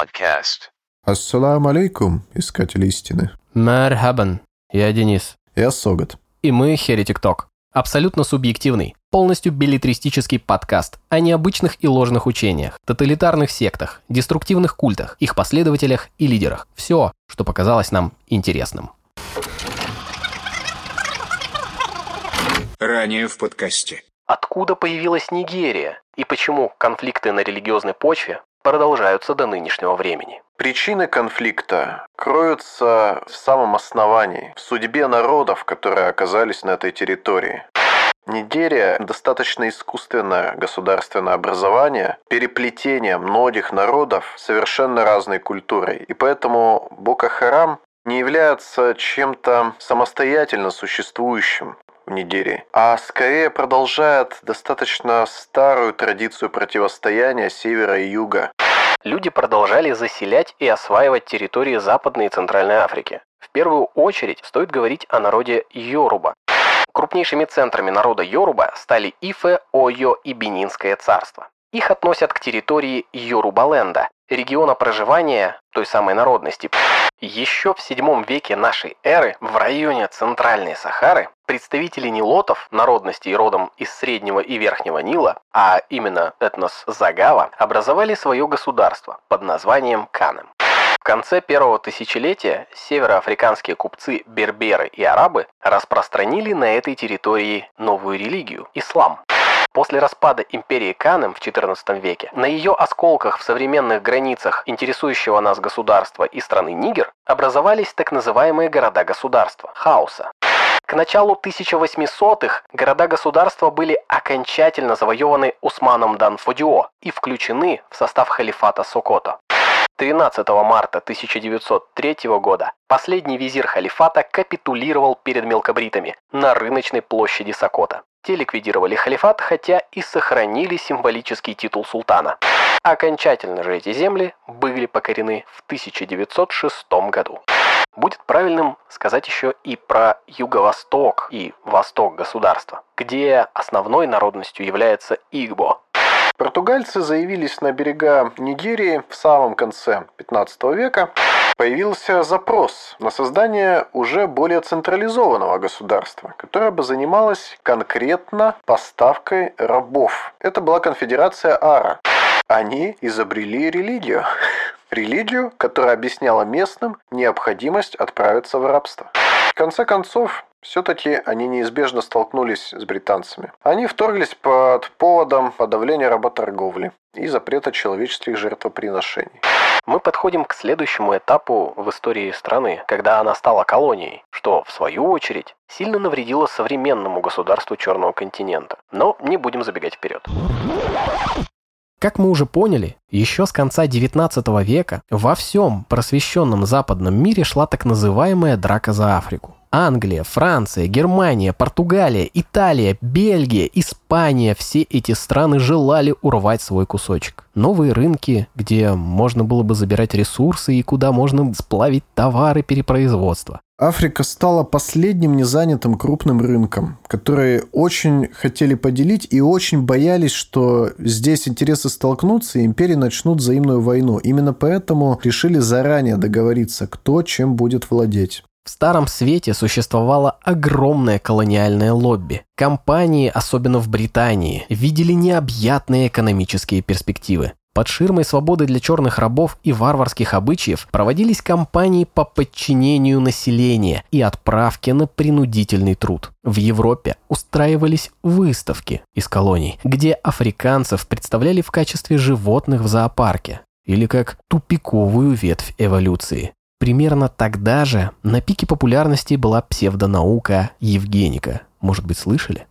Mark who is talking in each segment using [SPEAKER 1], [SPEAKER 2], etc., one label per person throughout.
[SPEAKER 1] Podcast.
[SPEAKER 2] Ассаламу алейкум, искатели истины.
[SPEAKER 3] Мархабан. Я Денис.
[SPEAKER 2] Я Согат.
[SPEAKER 3] И мы Херетик Ток. Абсолютно субъективный, полностью билетристический подкаст о необычных и ложных учениях, тоталитарных сектах, деструктивных культах, их последователях и лидерах. Все, что показалось нам интересным.
[SPEAKER 4] Ранее в подкасте.
[SPEAKER 3] Откуда появилась Нигерия и почему конфликты на религиозной почве продолжаются до нынешнего времени?
[SPEAKER 2] Причины конфликта кроются в самом основании, в судьбе народов, которые оказались на этой территории. Нигерия – достаточно искусственное государственное образование, переплетение многих народов совершенно разной культурой. И поэтому Бока-Харам не является чем-то самостоятельно существующим Нигерии, а скорее продолжает достаточно старую традицию противостояния севера и юга.
[SPEAKER 3] Люди продолжали заселять и осваивать территории Западной и Центральной Африки. В первую очередь стоит говорить о народе Йоруба. Крупнейшими центрами народа Йоруба стали Ифе, Ойо и Бенинское царство. Их относят к территории Йорубаленда, региона проживания той самой народности. Еще в VII веке нашей эры в районе Центральной Сахары представители нилотов, народностей родом из Среднего и Верхнего Нила, а именно этнос Загава, образовали свое государство под названием Канем. В конце первого тысячелетия североафриканские купцы берберы и арабы распространили на этой территории новую религию – ислам. После распада империи Канем в XIV веке на ее осколках в современных границах интересующего нас государства и страны Нигер образовались так называемые города-государства – хаоса. К началу 1800-х города-государства были окончательно завоеваны Усманом дан Фодио и включены в состав халифата Сокото. 13 марта 1903 года последний визирь халифата капитулировал перед мелкобритами на рыночной площади Сокота. Те ликвидировали халифат, хотя и сохранили символический титул султана. Окончательно же эти земли были покорены в 1906 году. Будет правильным сказать еще и про юго-восток и восток государства, где основной народностью является Игбо.
[SPEAKER 2] Португальцы заявились на берега Нигерии в самом конце 15 века. Появился запрос на создание уже более централизованного государства, которое бы занималось конкретно поставкой рабов. Это была конфедерация Ара. Они изобрели религию. Религию, которая объясняла местным необходимость отправиться в рабство. В конце концов, все-таки они неизбежно столкнулись с британцами. Они вторглись под поводом подавления работорговли и запрета человеческих жертвоприношений.
[SPEAKER 3] Мы подходим к следующему этапу в истории страны, когда она стала колонией, что, в свою очередь, сильно навредило современному государству Черного континента. Но не будем забегать вперед. Как мы уже поняли, еще с конца 19 века во всем просвещенном западном мире шла так называемая драка за Африку. Англия, Франция, Германия, Португалия, Италия, Бельгия, Испания – все эти страны желали урвать свой кусочек. Новые рынки, где можно было бы забирать ресурсы и куда можно сплавить товары перепроизводства.
[SPEAKER 2] Африка стала последним незанятым крупным рынком, который очень хотели поделить и очень боялись, что здесь интересы столкнутся и империи начнут взаимную войну. Именно поэтому решили заранее договориться, кто чем будет владеть.
[SPEAKER 3] В Старом Свете существовало огромное колониальное лобби. Компании, особенно в Британии, видели необъятные экономические перспективы. Под ширмой свободы для черных рабов и варварских обычаев проводились кампании по подчинению населения и отправке на принудительный труд. В Европе устраивались выставки из колоний, где африканцев представляли в качестве животных в зоопарке или как тупиковую ветвь эволюции. Примерно тогда же на пике популярности была псевдонаука Евгеника. Может быть, слышали?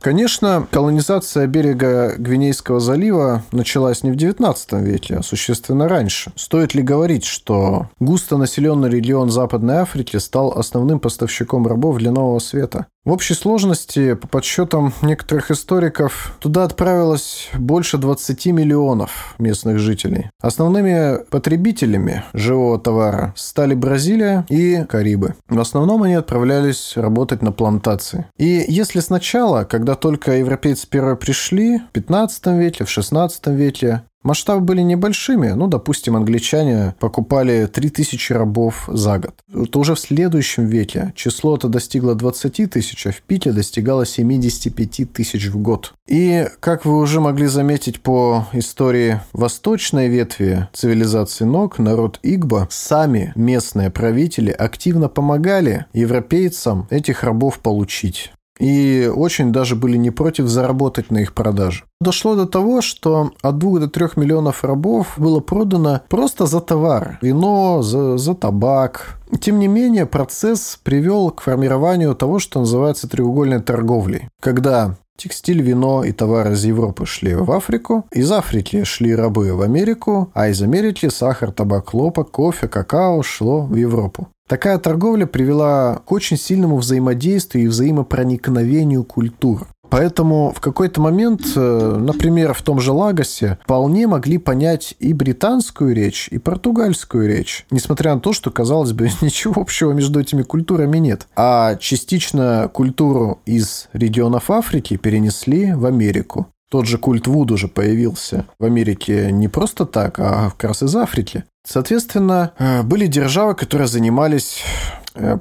[SPEAKER 2] Конечно, колонизация берега Гвинейского залива началась не в 19 веке, а существенно раньше. Стоит ли говорить, что густонаселенный регион Западной Африки стал основным поставщиком рабов для Нового Света? В общей сложности, по подсчетам некоторых историков, туда отправилось больше 20 миллионов местных жителей. Основными потребителями живого товара стали Бразилия и Карибы. В основном они отправлялись работать на плантации. И если сначала, когда только европейцы первые пришли, в 15 веке, в 16 веке, Масштабы были небольшими, ну, допустим, англичане покупали 3000 рабов за год. Это уже в следующем веке число это достигло 20 тысяч, а в пике достигало 75 тысяч в год. И, как вы уже могли заметить по истории восточной ветви цивилизации ног, народ Игба, сами местные правители активно помогали европейцам этих рабов получить и очень даже были не против заработать на их продаже. Дошло до того, что от 2 до 3 миллионов рабов было продано просто за товар. Вино, за, за табак. Тем не менее, процесс привел к формированию того, что называется треугольной торговлей. Когда Текстиль, вино и товары из Европы шли в Африку, из Африки шли рабы в Америку, а из Америки сахар, табак, хлопок, кофе, какао шло в Европу. Такая торговля привела к очень сильному взаимодействию и взаимопроникновению культур. Поэтому в какой-то момент, э, например, в том же Лагосе, вполне могли понять и британскую речь, и португальскую речь, несмотря на то, что, казалось бы, ничего общего между этими культурами нет. А частично культуру из регионов Африки перенесли в Америку. Тот же культ Вуд уже появился в Америке не просто так, а как раз из Африки. Соответственно, э, были державы, которые занимались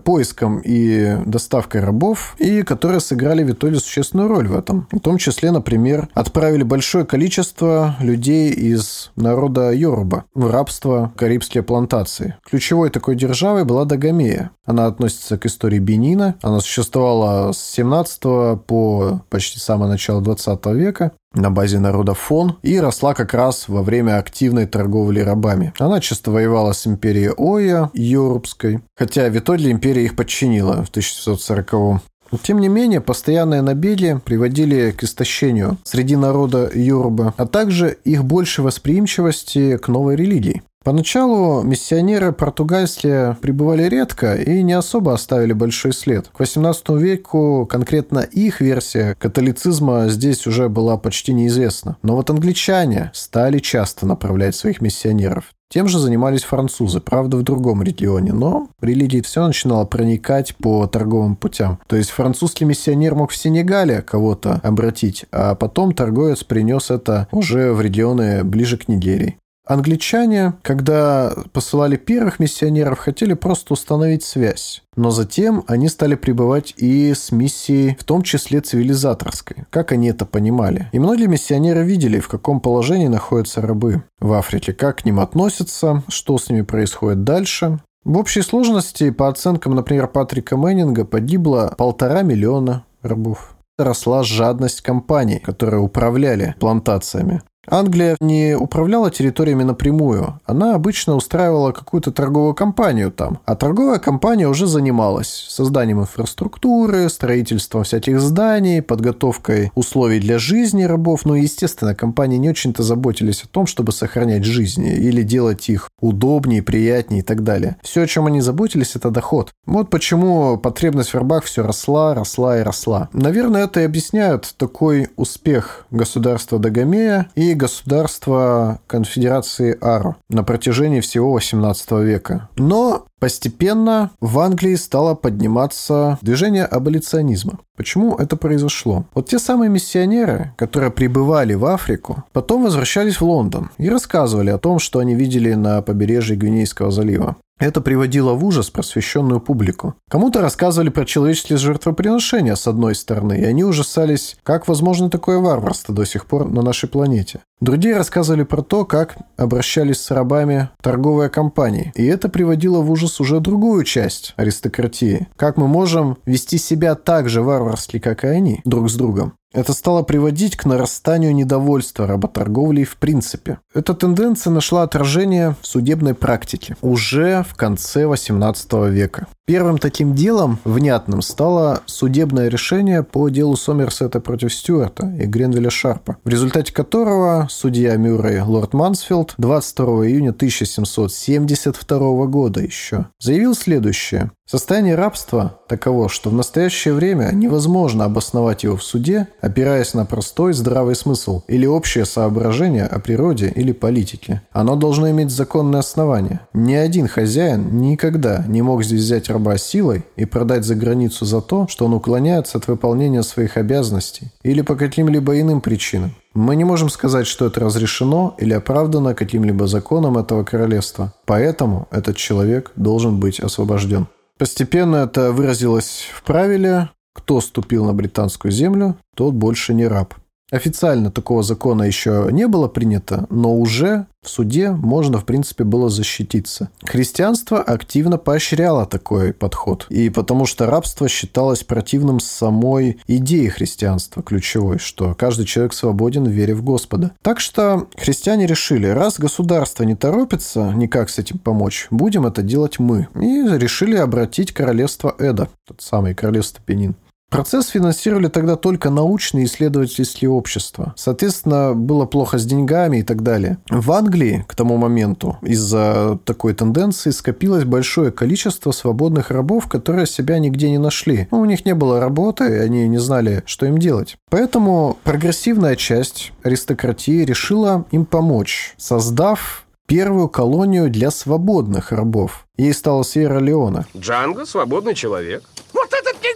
[SPEAKER 2] поиском и доставкой рабов, и которые сыграли в итоге существенную роль в этом. В том числе, например, отправили большое количество людей из народа Йоруба в рабство карибские плантации. Ключевой такой державой была Дагомея. Она относится к истории Бенина. Она существовала с 17 по почти самое начало 20 века на базе народа Фон и росла как раз во время активной торговли рабами. Она часто воевала с империей Оя, Йорубской, хотя в итоге империя их подчинила в 1640 тем не менее, постоянные набеги приводили к истощению среди народа Йоруба, а также их большей восприимчивости к новой религии. Поначалу миссионеры португальские прибывали редко и не особо оставили большой след. К XVIII веку конкретно их версия католицизма здесь уже была почти неизвестна. Но вот англичане стали часто направлять своих миссионеров. Тем же занимались французы, правда, в другом регионе, но религия все начинала проникать по торговым путям. То есть французский миссионер мог в Сенегале кого-то обратить, а потом торговец принес это уже в регионы ближе к Нигерии. Англичане, когда посылали первых миссионеров, хотели просто установить связь. Но затем они стали пребывать и с миссией, в том числе цивилизаторской. Как они это понимали? И многие миссионеры видели, в каком положении находятся рабы в Африке, как к ним относятся, что с ними происходит дальше. В общей сложности, по оценкам, например, Патрика Мэннинга, погибло полтора миллиона рабов росла жадность компаний, которые управляли плантациями. Англия не управляла территориями напрямую. Она обычно устраивала какую-то торговую компанию там. А торговая компания уже занималась созданием инфраструктуры, строительством всяких зданий, подготовкой условий для жизни рабов. Ну, естественно, компании не очень-то заботились о том, чтобы сохранять жизни или делать их удобнее, приятнее и так далее. Все, о чем они заботились, это доход. Вот почему потребность в рабах все росла, росла и росла. Наверное, это и объясняет такой успех государства Дагомея и государства конфедерации Аро на протяжении всего 18 века. Но Постепенно в Англии стало подниматься движение аболиционизма. Почему это произошло? Вот те самые миссионеры, которые прибывали в Африку, потом возвращались в Лондон и рассказывали о том, что они видели на побережье Гвинейского залива. Это приводило в ужас просвещенную публику. Кому-то рассказывали про человеческие жертвоприношения с одной стороны, и они ужасались, как возможно такое варварство до сих пор на нашей планете. Другие рассказывали про то, как обращались с рабами торговые компании, и это приводило в ужас уже другую часть аристократии. Как мы можем вести себя так же варварски, как и они, друг с другом? Это стало приводить к нарастанию недовольства работорговлей в принципе. Эта тенденция нашла отражение в судебной практике уже в конце XVIII века. Первым таким делом, внятным, стало судебное решение по делу Сомерсета против Стюарта и Гренвилля Шарпа, в результате которого судья Мюррей Лорд Мансфилд 22 июня 1772 года еще заявил следующее. Состояние рабства таково, что в настоящее время невозможно обосновать его в суде, опираясь на простой здравый смысл или общее соображение о природе или политике. Оно должно иметь законное основание. Ни один хозяин никогда не мог здесь взять раба силой и продать за границу за то, что он уклоняется от выполнения своих обязанностей или по каким-либо иным причинам. Мы не можем сказать, что это разрешено или оправдано каким-либо законом этого королевства. Поэтому этот человек должен быть освобожден. Постепенно это выразилось в правиле «кто ступил на британскую землю, тот больше не раб». Официально такого закона еще не было принято, но уже в суде можно, в принципе, было защититься. Христианство активно поощряло такой подход. И потому что рабство считалось противным самой идеи христианства, ключевой, что каждый человек свободен в вере в Господа. Так что христиане решили, раз государство не торопится никак с этим помочь, будем это делать мы. И решили обратить королевство Эда, тот самый королевство Пенин. Процесс финансировали тогда только научные исследовательские общества. Соответственно, было плохо с деньгами и так далее. В Англии к тому моменту из-за такой тенденции скопилось большое количество свободных рабов, которые себя нигде не нашли. Ну, у них не было работы, и они не знали, что им делать. Поэтому прогрессивная часть аристократии решила им помочь, создав первую колонию для свободных рабов. Ей стала Сьерра Леона.
[SPEAKER 1] Джанго – свободный человек.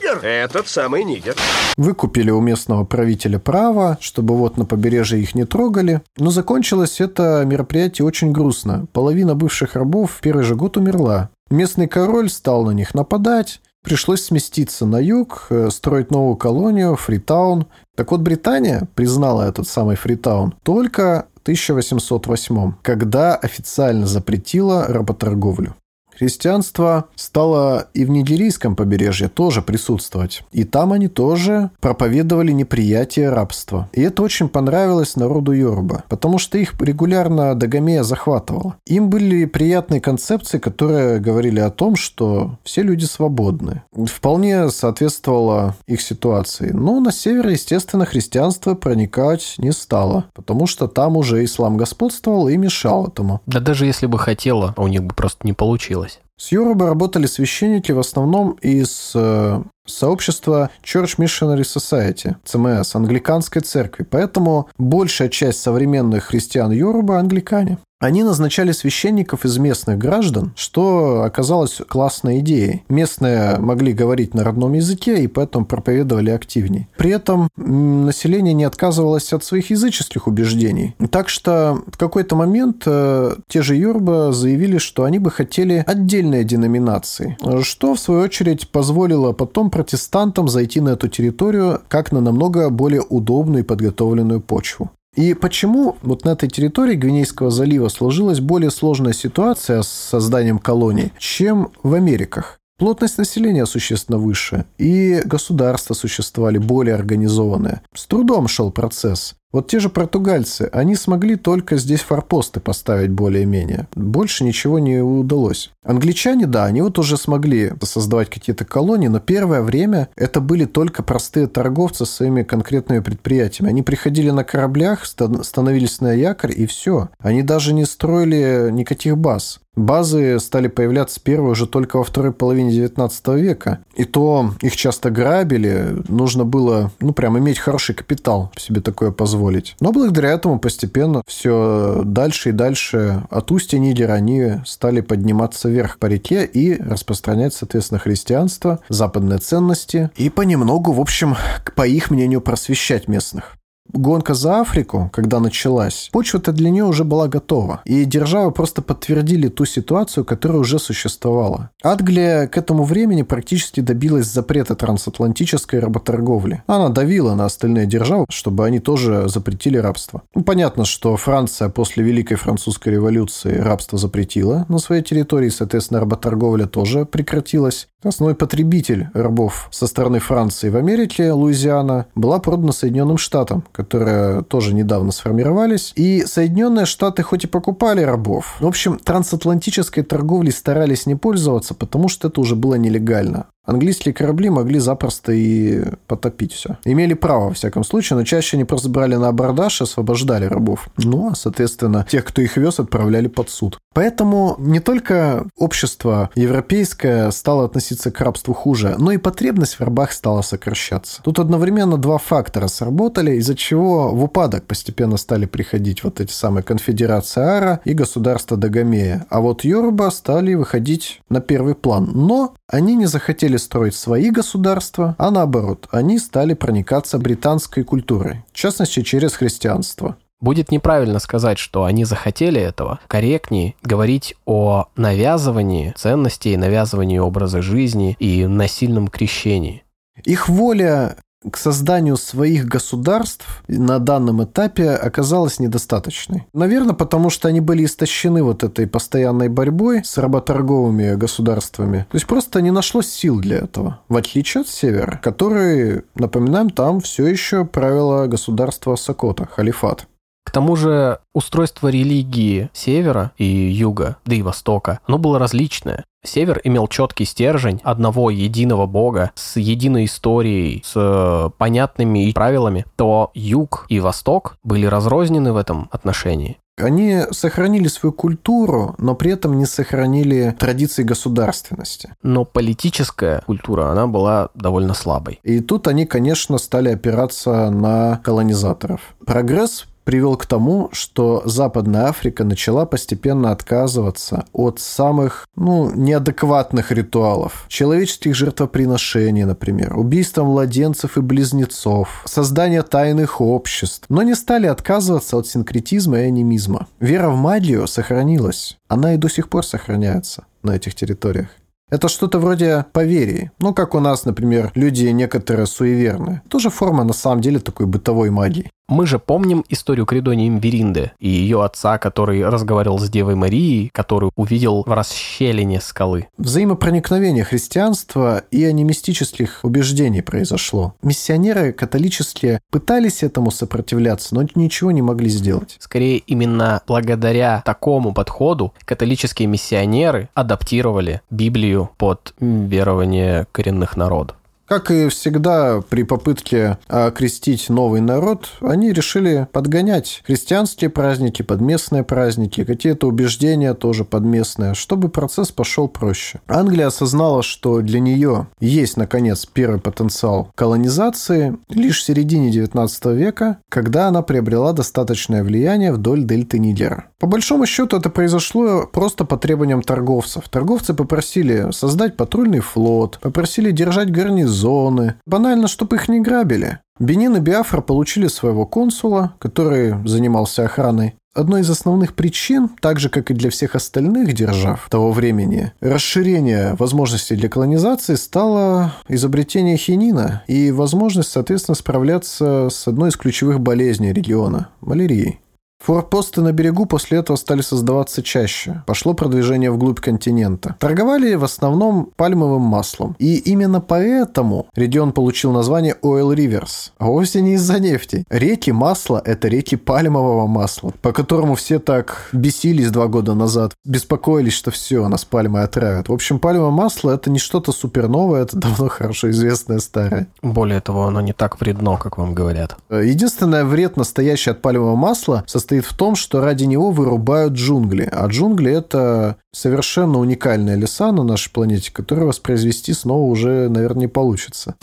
[SPEAKER 1] Нигер! Этот самый нигер.
[SPEAKER 2] Выкупили у местного правителя право, чтобы вот на побережье их не трогали. Но закончилось это мероприятие очень грустно. Половина бывших рабов в первый же год умерла. Местный король стал на них нападать. Пришлось сместиться на юг, э, строить новую колонию, Фритаун. Так вот, Британия признала этот самый Фритаун только 1808, когда официально запретила работорговлю. Христианство стало и в нигерийском побережье тоже присутствовать. И там они тоже проповедовали неприятие рабства. И это очень понравилось народу Йоруба, потому что их регулярно Дагомея захватывала. Им были приятные концепции, которые говорили о том, что все люди свободны. Вполне соответствовало их ситуации. Но на север, естественно, христианство проникать не стало, потому что там уже ислам господствовал и мешал этому.
[SPEAKER 3] Да даже если бы хотела, у них бы просто не получилось.
[SPEAKER 2] С Юруба работали священники в основном из э, сообщества Church Missionary Society, ЦМС, англиканской церкви. Поэтому большая часть современных христиан Юруба – англикане. Они назначали священников из местных граждан, что оказалось классной идеей. Местные могли говорить на родном языке и поэтому проповедовали активнее. При этом население не отказывалось от своих языческих убеждений. Так что в какой-то момент э, те же Юрба заявили, что они бы хотели отдельные деноминации, что в свою очередь позволило потом протестантам зайти на эту территорию как на намного более удобную и подготовленную почву. И почему вот на этой территории Гвинейского залива сложилась более сложная ситуация с созданием колоний, чем в Америках? Плотность населения существенно выше, и государства существовали более организованные. С трудом шел процесс. Вот те же португальцы, они смогли только здесь форпосты поставить более-менее. Больше ничего не удалось. Англичане, да, они вот уже смогли создавать какие-то колонии, но первое время это были только простые торговцы с своими конкретными предприятиями. Они приходили на кораблях, становились на якорь и все. Они даже не строили никаких баз. Базы стали появляться первые уже только во второй половине 19 века. И то их часто грабили. Нужно было, ну, прям иметь хороший капитал, себе такое позволить. Но благодаря этому постепенно все дальше и дальше от устья Нигера они стали подниматься вверх по реке и распространять, соответственно, христианство, западные ценности и понемногу, в общем, по их мнению, просвещать местных гонка за Африку, когда началась, почва-то для нее уже была готова. И державы просто подтвердили ту ситуацию, которая уже существовала. Англия к этому времени практически добилась запрета трансатлантической работорговли. Она давила на остальные державы, чтобы они тоже запретили рабство. Ну, понятно, что Франция после Великой Французской революции рабство запретила на своей территории, соответственно, работорговля тоже прекратилась. Основной потребитель рабов со стороны Франции в Америке, Луизиана, была продана Соединенным Штатам, которые тоже недавно сформировались. И Соединенные Штаты хоть и покупали рабов, в общем, трансатлантической торговлей старались не пользоваться, потому что это уже было нелегально. Английские корабли могли запросто и потопить все. Имели право, во всяком случае, но чаще они просто брали на абордаж и освобождали рабов. Ну, а, соответственно, тех, кто их вез, отправляли под суд. Поэтому не только общество европейское стало относиться к рабству хуже, но и потребность в рабах стала сокращаться. Тут одновременно два фактора сработали, из-за чего в упадок постепенно стали приходить вот эти самые конфедерации Ара и государство Дагомея. А вот Йорба стали выходить на первый план. Но они не захотели строить свои государства, а наоборот, они стали проникаться британской культурой, в частности через христианство.
[SPEAKER 3] Будет неправильно сказать, что они захотели этого. Корректнее говорить о навязывании ценностей, навязывании образа жизни и насильном крещении.
[SPEAKER 2] Их воля к созданию своих государств на данном этапе оказалась недостаточной. Наверное, потому что они были истощены вот этой постоянной борьбой с работорговыми государствами. То есть просто не нашлось сил для этого. В отличие от Севера, который, напоминаем, там все еще правило государства Сокота, халифат.
[SPEAKER 3] К тому же устройство религии севера и юга, да и востока, оно было различное. Север имел четкий стержень одного единого бога с единой историей, с э, понятными правилами, то юг и восток были разрознены в этом отношении.
[SPEAKER 2] Они сохранили свою культуру, но при этом не сохранили традиции государственности.
[SPEAKER 3] Но политическая культура, она была довольно слабой.
[SPEAKER 2] И тут они, конечно, стали опираться на колонизаторов. Прогресс привел к тому, что Западная Африка начала постепенно отказываться от самых, ну, неадекватных ритуалов. Человеческих жертвоприношений, например, убийства младенцев и близнецов, создания тайных обществ, но не стали отказываться от синкретизма и анимизма. Вера в магию сохранилась. Она и до сих пор сохраняется на этих территориях. Это что-то вроде поверий. Ну, как у нас, например, люди некоторые суеверные. Тоже форма, на самом деле, такой бытовой магии.
[SPEAKER 3] Мы же помним историю Кридонии Имверинды и ее отца, который разговаривал с Девой Марией, которую увидел в расщелине скалы.
[SPEAKER 2] Взаимопроникновение христианства и анимистических убеждений произошло. Миссионеры католические пытались этому сопротивляться, но ничего не могли сделать.
[SPEAKER 3] Скорее, именно благодаря такому подходу католические миссионеры адаптировали Библию под верование коренных народов.
[SPEAKER 2] Как и всегда при попытке окрестить новый народ, они решили подгонять христианские праздники под местные праздники, какие-то убеждения тоже под местные, чтобы процесс пошел проще. Англия осознала, что для нее есть, наконец, первый потенциал колонизации лишь в середине 19 века, когда она приобрела достаточное влияние вдоль дельты Нигера. По большому счету это произошло просто по требованиям торговцев. Торговцы попросили создать патрульный флот, попросили держать гарнизон, зоны. Банально, чтобы их не грабили. Бенин и Биафра получили своего консула, который занимался охраной. Одной из основных причин, так же как и для всех остальных держав того времени, расширение возможностей для колонизации стало изобретение хинина и возможность, соответственно, справляться с одной из ключевых болезней региона – малярией. Форпосты на берегу после этого стали создаваться чаще. Пошло продвижение вглубь континента. Торговали в основном пальмовым маслом. И именно поэтому регион получил название Oil Rivers. А вовсе не из-за нефти. Реки масла – это реки пальмового масла, по которому все так бесились два года назад. Беспокоились, что все, нас пальмы отравят. В общем, пальмовое масло – это не что-то суперновое, это давно хорошо известное старое.
[SPEAKER 3] Более того, оно не так вредно, как вам говорят.
[SPEAKER 2] Единственное вред настоящий от пальмового масла состоит состоит в том, что ради него вырубают джунгли. А джунгли – это совершенно уникальные леса на нашей планете, которые воспроизвести снова уже, наверное, не получится.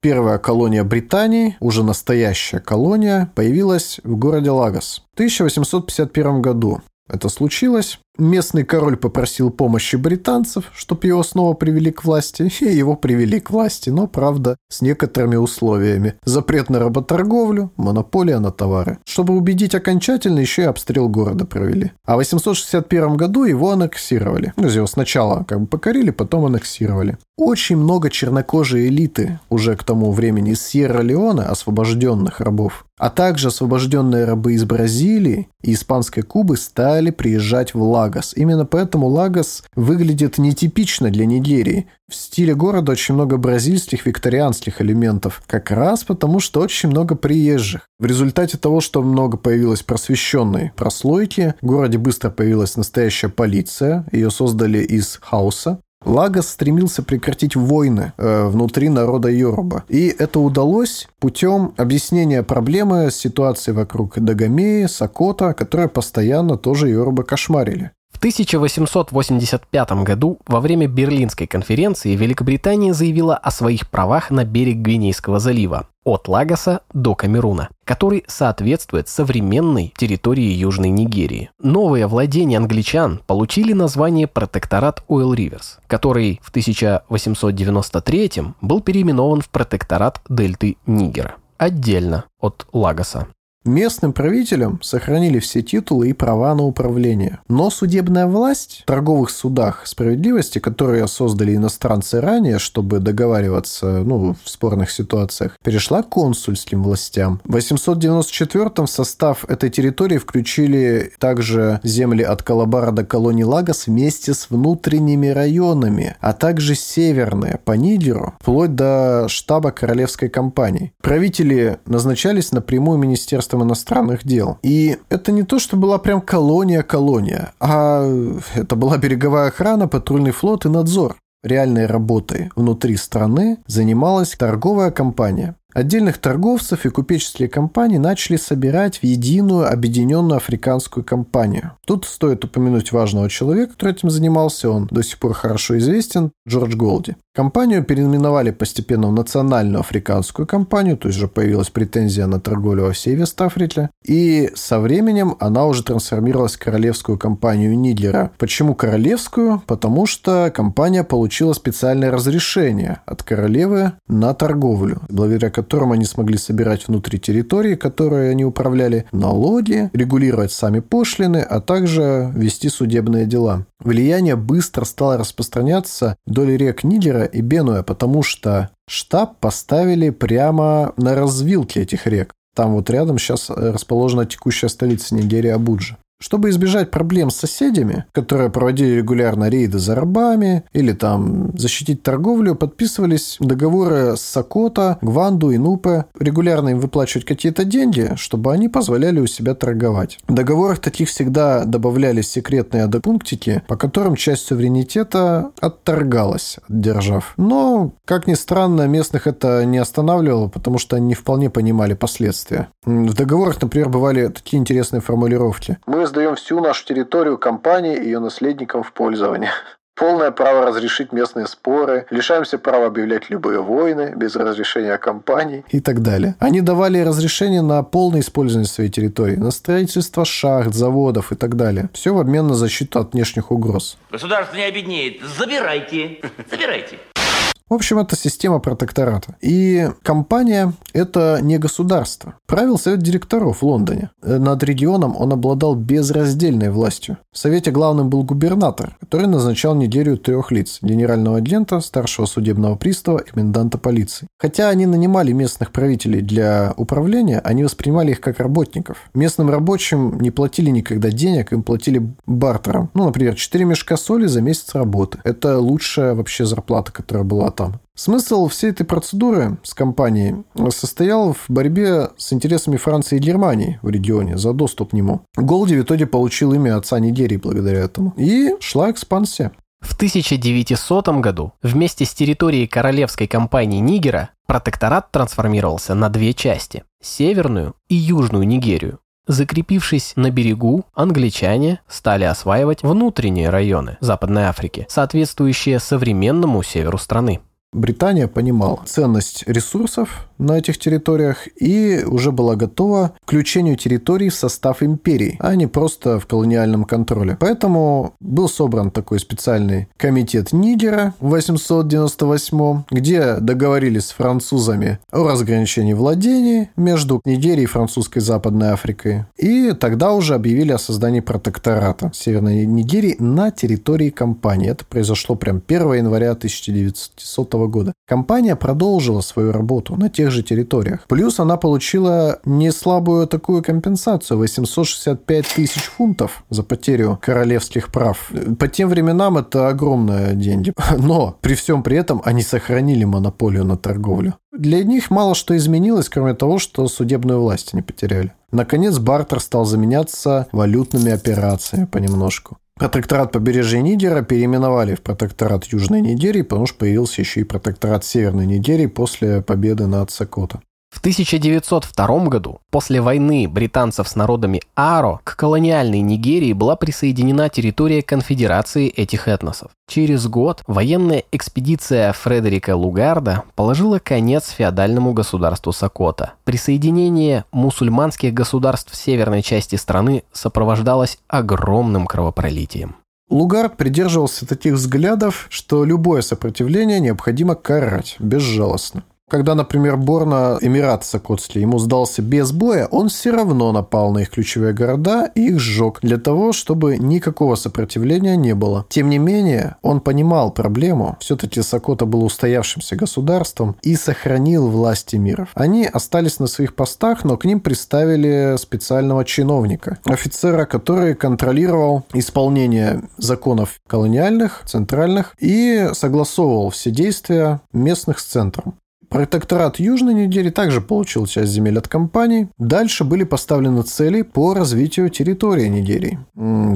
[SPEAKER 2] Первая колония Британии, уже настоящая колония, появилась в городе Лагос в 1851 году. Это случилось Местный король попросил помощи британцев, чтобы его снова привели к власти, и его привели к власти, но, правда, с некоторыми условиями. Запрет на работорговлю, монополия на товары. Чтобы убедить окончательно, еще и обстрел города провели. А в 861 году его аннексировали. Ну, его сначала как бы покорили, потом аннексировали. Очень много чернокожей элиты уже к тому времени из Сьерра-Леона, освобожденных рабов, а также освобожденные рабы из Бразилии и Испанской Кубы стали приезжать в Ла Лагос. Именно поэтому Лагос выглядит нетипично для Нигерии. В стиле города очень много бразильских викторианских элементов, как раз потому, что очень много приезжих. В результате того, что много появилось просвещенной прослойки, в городе быстро появилась настоящая полиция, ее создали из хаоса, Лагос стремился прекратить войны э, внутри народа Йоруба. И это удалось путем объяснения проблемы с ситуацией вокруг Дагомеи, Сокота, которые постоянно тоже Йоруба кошмарили.
[SPEAKER 3] В 1885 году во время Берлинской конференции Великобритания заявила о своих правах на берег Гвинейского залива от Лагоса до Камеруна, который соответствует современной территории Южной Нигерии. Новые владения англичан получили название протекторат Ойл Риверс, который в 1893 был переименован в протекторат Дельты Нигера, отдельно от Лагоса.
[SPEAKER 2] Местным правителям сохранили все титулы и права на управление. Но судебная власть в торговых судах справедливости, которые создали иностранцы ранее, чтобы договариваться ну, в спорных ситуациях, перешла к консульским властям. В 894 в состав этой территории включили также земли от Калабара до колонии Лагос вместе с внутренними районами, а также северные по Нигеру, вплоть до штаба королевской компании. Правители назначались напрямую министерством Министерством иностранных дел. И это не то, что была прям колония-колония, а это была береговая охрана, патрульный флот и надзор. Реальной работой внутри страны занималась торговая компания. Отдельных торговцев и купеческие компании начали собирать в единую объединенную африканскую компанию. Тут стоит упомянуть важного человека, который этим занимался, он до сих пор хорошо известен, Джордж Голди. Компанию переименовали постепенно в Национальную африканскую компанию, то есть же появилась претензия на торговлю во всей Вест-Африке. И со временем она уже трансформировалась в королевскую компанию Нигера. Почему королевскую? Потому что компания получила специальное разрешение от королевы на торговлю, благодаря которым они смогли собирать внутри территории, которые они управляли, налоги, регулировать сами пошлины, а также вести судебные дела. Влияние быстро стало распространяться вдоль рек Нигера и Бенуя, потому что штаб поставили прямо на развилке этих рек. Там вот рядом сейчас расположена текущая столица Нигерии Абуджа. Чтобы избежать проблем с соседями, которые проводили регулярно рейды за рабами или там защитить торговлю, подписывались договоры с Сокота, Гванду и Нупе, регулярно им выплачивать какие-то деньги, чтобы они позволяли у себя торговать. В договорах таких всегда добавлялись секретные пунктики, по которым часть суверенитета отторгалась от держав. Но, как ни странно, местных это не останавливало, потому что они не вполне понимали последствия. В договорах, например, бывали такие интересные формулировки. Мы сдаем всю нашу территорию компании и ее наследникам в пользование. Полное право разрешить местные споры, лишаемся права объявлять любые войны без разрешения компаний и так далее. Они давали разрешение на полное использование своей территории, на строительство шахт, заводов и так далее. Все в обмен на защиту от внешних угроз.
[SPEAKER 4] Государство не обеднеет. Забирайте. Забирайте.
[SPEAKER 2] В общем, это система протектората. И компания – это не государство. Правил совет директоров в Лондоне. Над регионом он обладал безраздельной властью. В совете главным был губернатор, который назначал неделю трех лиц – генерального агента, старшего судебного пристава и коменданта полиции. Хотя они нанимали местных правителей для управления, они воспринимали их как работников. Местным рабочим не платили никогда денег, им платили бартером. Ну, например, 4 мешка соли за месяц работы. Это лучшая вообще зарплата, которая была там. Смысл всей этой процедуры с компанией состоял в борьбе с интересами Франции и Германии в регионе за доступ к нему. Голди в итоге получил имя отца Нигерии благодаря этому. И шла экспансия.
[SPEAKER 3] В 1900 году вместе с территорией королевской компании Нигера протекторат трансформировался на две части – северную и южную Нигерию. Закрепившись на берегу, англичане стали осваивать внутренние районы Западной Африки, соответствующие современному северу страны.
[SPEAKER 2] Британия понимала ценность ресурсов на этих территориях и уже была готова к включению территорий в состав империи, а не просто в колониальном контроле. Поэтому был собран такой специальный комитет Нигера в 898 где договорились с французами о разграничении владений между Нигерией и французской Западной Африкой. И тогда уже объявили о создании протектората Северной Нигерии на территории компании. Это произошло прям 1 января 1900 года. Компания продолжила свою работу на тех же территориях. Плюс она получила не слабую такую компенсацию 865 тысяч фунтов за потерю королевских прав. По тем временам это огромные деньги. Но при всем при этом они сохранили монополию на торговлю. Для них мало что изменилось, кроме того, что судебную власть они потеряли. Наконец, бартер стал заменяться валютными операциями понемножку. Протекторат побережья Нигера переименовали в протекторат Южной Нигерии, потому что появился еще и протекторат Северной Нигерии после победы над Сокото.
[SPEAKER 3] В 1902 году, после войны британцев с народами Аро, к колониальной Нигерии была присоединена территория конфедерации этих этносов. Через год военная экспедиция Фредерика Лугарда положила конец феодальному государству Сокота. Присоединение мусульманских государств северной части страны сопровождалось огромным кровопролитием.
[SPEAKER 2] Лугард придерживался таких взглядов, что любое сопротивление необходимо карать безжалостно. Когда, например, Борна, Эмират Сокотсли, ему сдался без боя, он все равно напал на их ключевые города и их сжег, для того, чтобы никакого сопротивления не было. Тем не менее, он понимал проблему, все-таки Сокота был устоявшимся государством и сохранил власть эмиров. Они остались на своих постах, но к ним приставили специального чиновника, офицера, который контролировал исполнение законов колониальных, центральных и согласовывал все действия местных с центром. Протекторат Южной недели также получил часть земель от компаний. Дальше были поставлены цели по развитию территории Нигерии.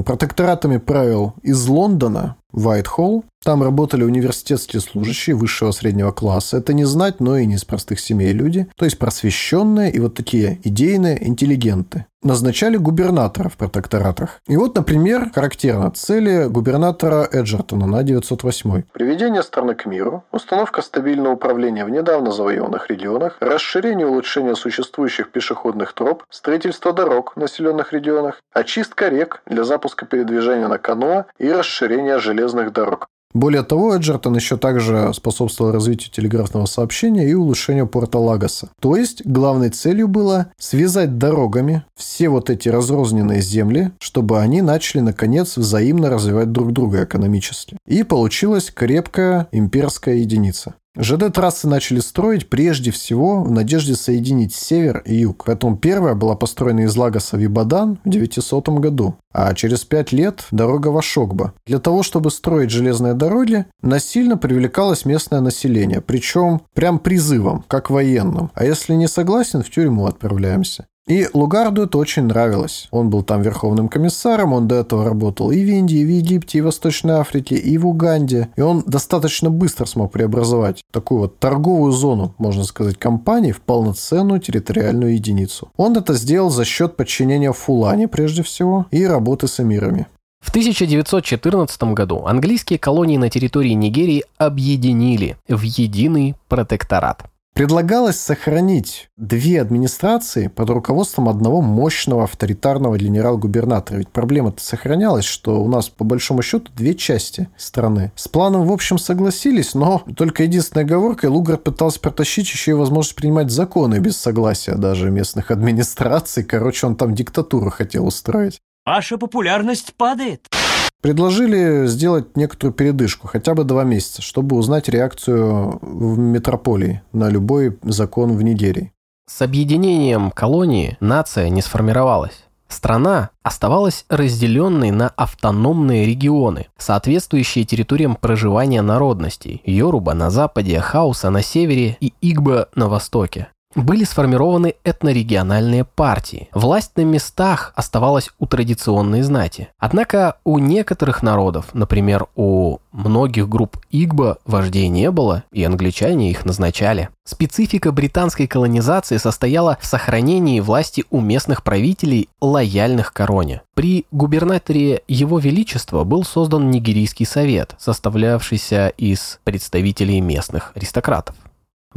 [SPEAKER 2] Протекторатами правил из Лондона Вайтхолл. Там работали университетские служащие высшего среднего класса. Это не знать, но и не из простых семей люди. То есть просвещенные и вот такие идейные интеллигенты. Назначали губернаторов в протекторатах. И вот, например, характерно цели губернатора Эджертона на 908. Приведение страны к миру, установка стабильного управления в недавно завоеванных регионах, расширение и улучшение существующих пешеходных троп, строительство дорог в населенных регионах, очистка рек для запуска передвижения на каноэ и расширение железных дорог. Более того, Эджертон еще также способствовал развитию телеграфного сообщения и улучшению порта Лагоса. То есть, главной целью было связать дорогами все вот эти разрозненные земли, чтобы они начали, наконец, взаимно развивать друг друга экономически. И получилась крепкая имперская единица. ЖД-трассы начали строить прежде всего в надежде соединить север и юг. Поэтому первая была построена из Лагоса в Ибадан в 900 году, а через пять лет дорога в Ашокба. Для того, чтобы строить железные дороги, насильно привлекалось местное население, причем прям призывом, как военным. А если не согласен, в тюрьму отправляемся. И Лугарду это очень нравилось. Он был там верховным комиссаром, он до этого работал и в Индии, и в Египте, и в Восточной Африке, и в Уганде. И он достаточно быстро смог преобразовать такую вот торговую зону, можно сказать, компании в полноценную территориальную единицу. Он это сделал за счет подчинения Фулане, прежде всего, и работы с эмирами.
[SPEAKER 3] В 1914 году английские колонии на территории Нигерии объединили в единый протекторат.
[SPEAKER 2] Предлагалось сохранить две администрации под руководством одного мощного авторитарного генерал-губернатора. Ведь проблема-то сохранялась, что у нас по большому счету две части страны. С планом, в общем, согласились, но только единственной оговоркой Лугард пытался протащить еще и возможность принимать законы без согласия даже местных администраций. Короче, он там диктатуру хотел устроить.
[SPEAKER 4] Ваша популярность падает.
[SPEAKER 2] Предложили сделать некоторую передышку, хотя бы два месяца, чтобы узнать реакцию в метрополии на любой закон в Нигерии.
[SPEAKER 3] С объединением колонии нация не сформировалась. Страна оставалась разделенной на автономные регионы, соответствующие территориям проживания народностей – Йоруба на западе, Хауса на севере и Игба на востоке были сформированы этнорегиональные партии. Власть на местах оставалась у традиционной знати. Однако у некоторых народов, например, у многих групп Игбо, вождей не было, и англичане их назначали. Специфика британской колонизации состояла в сохранении власти у местных правителей, лояльных короне. При губернаторе Его Величества был создан Нигерийский совет, составлявшийся из представителей местных аристократов.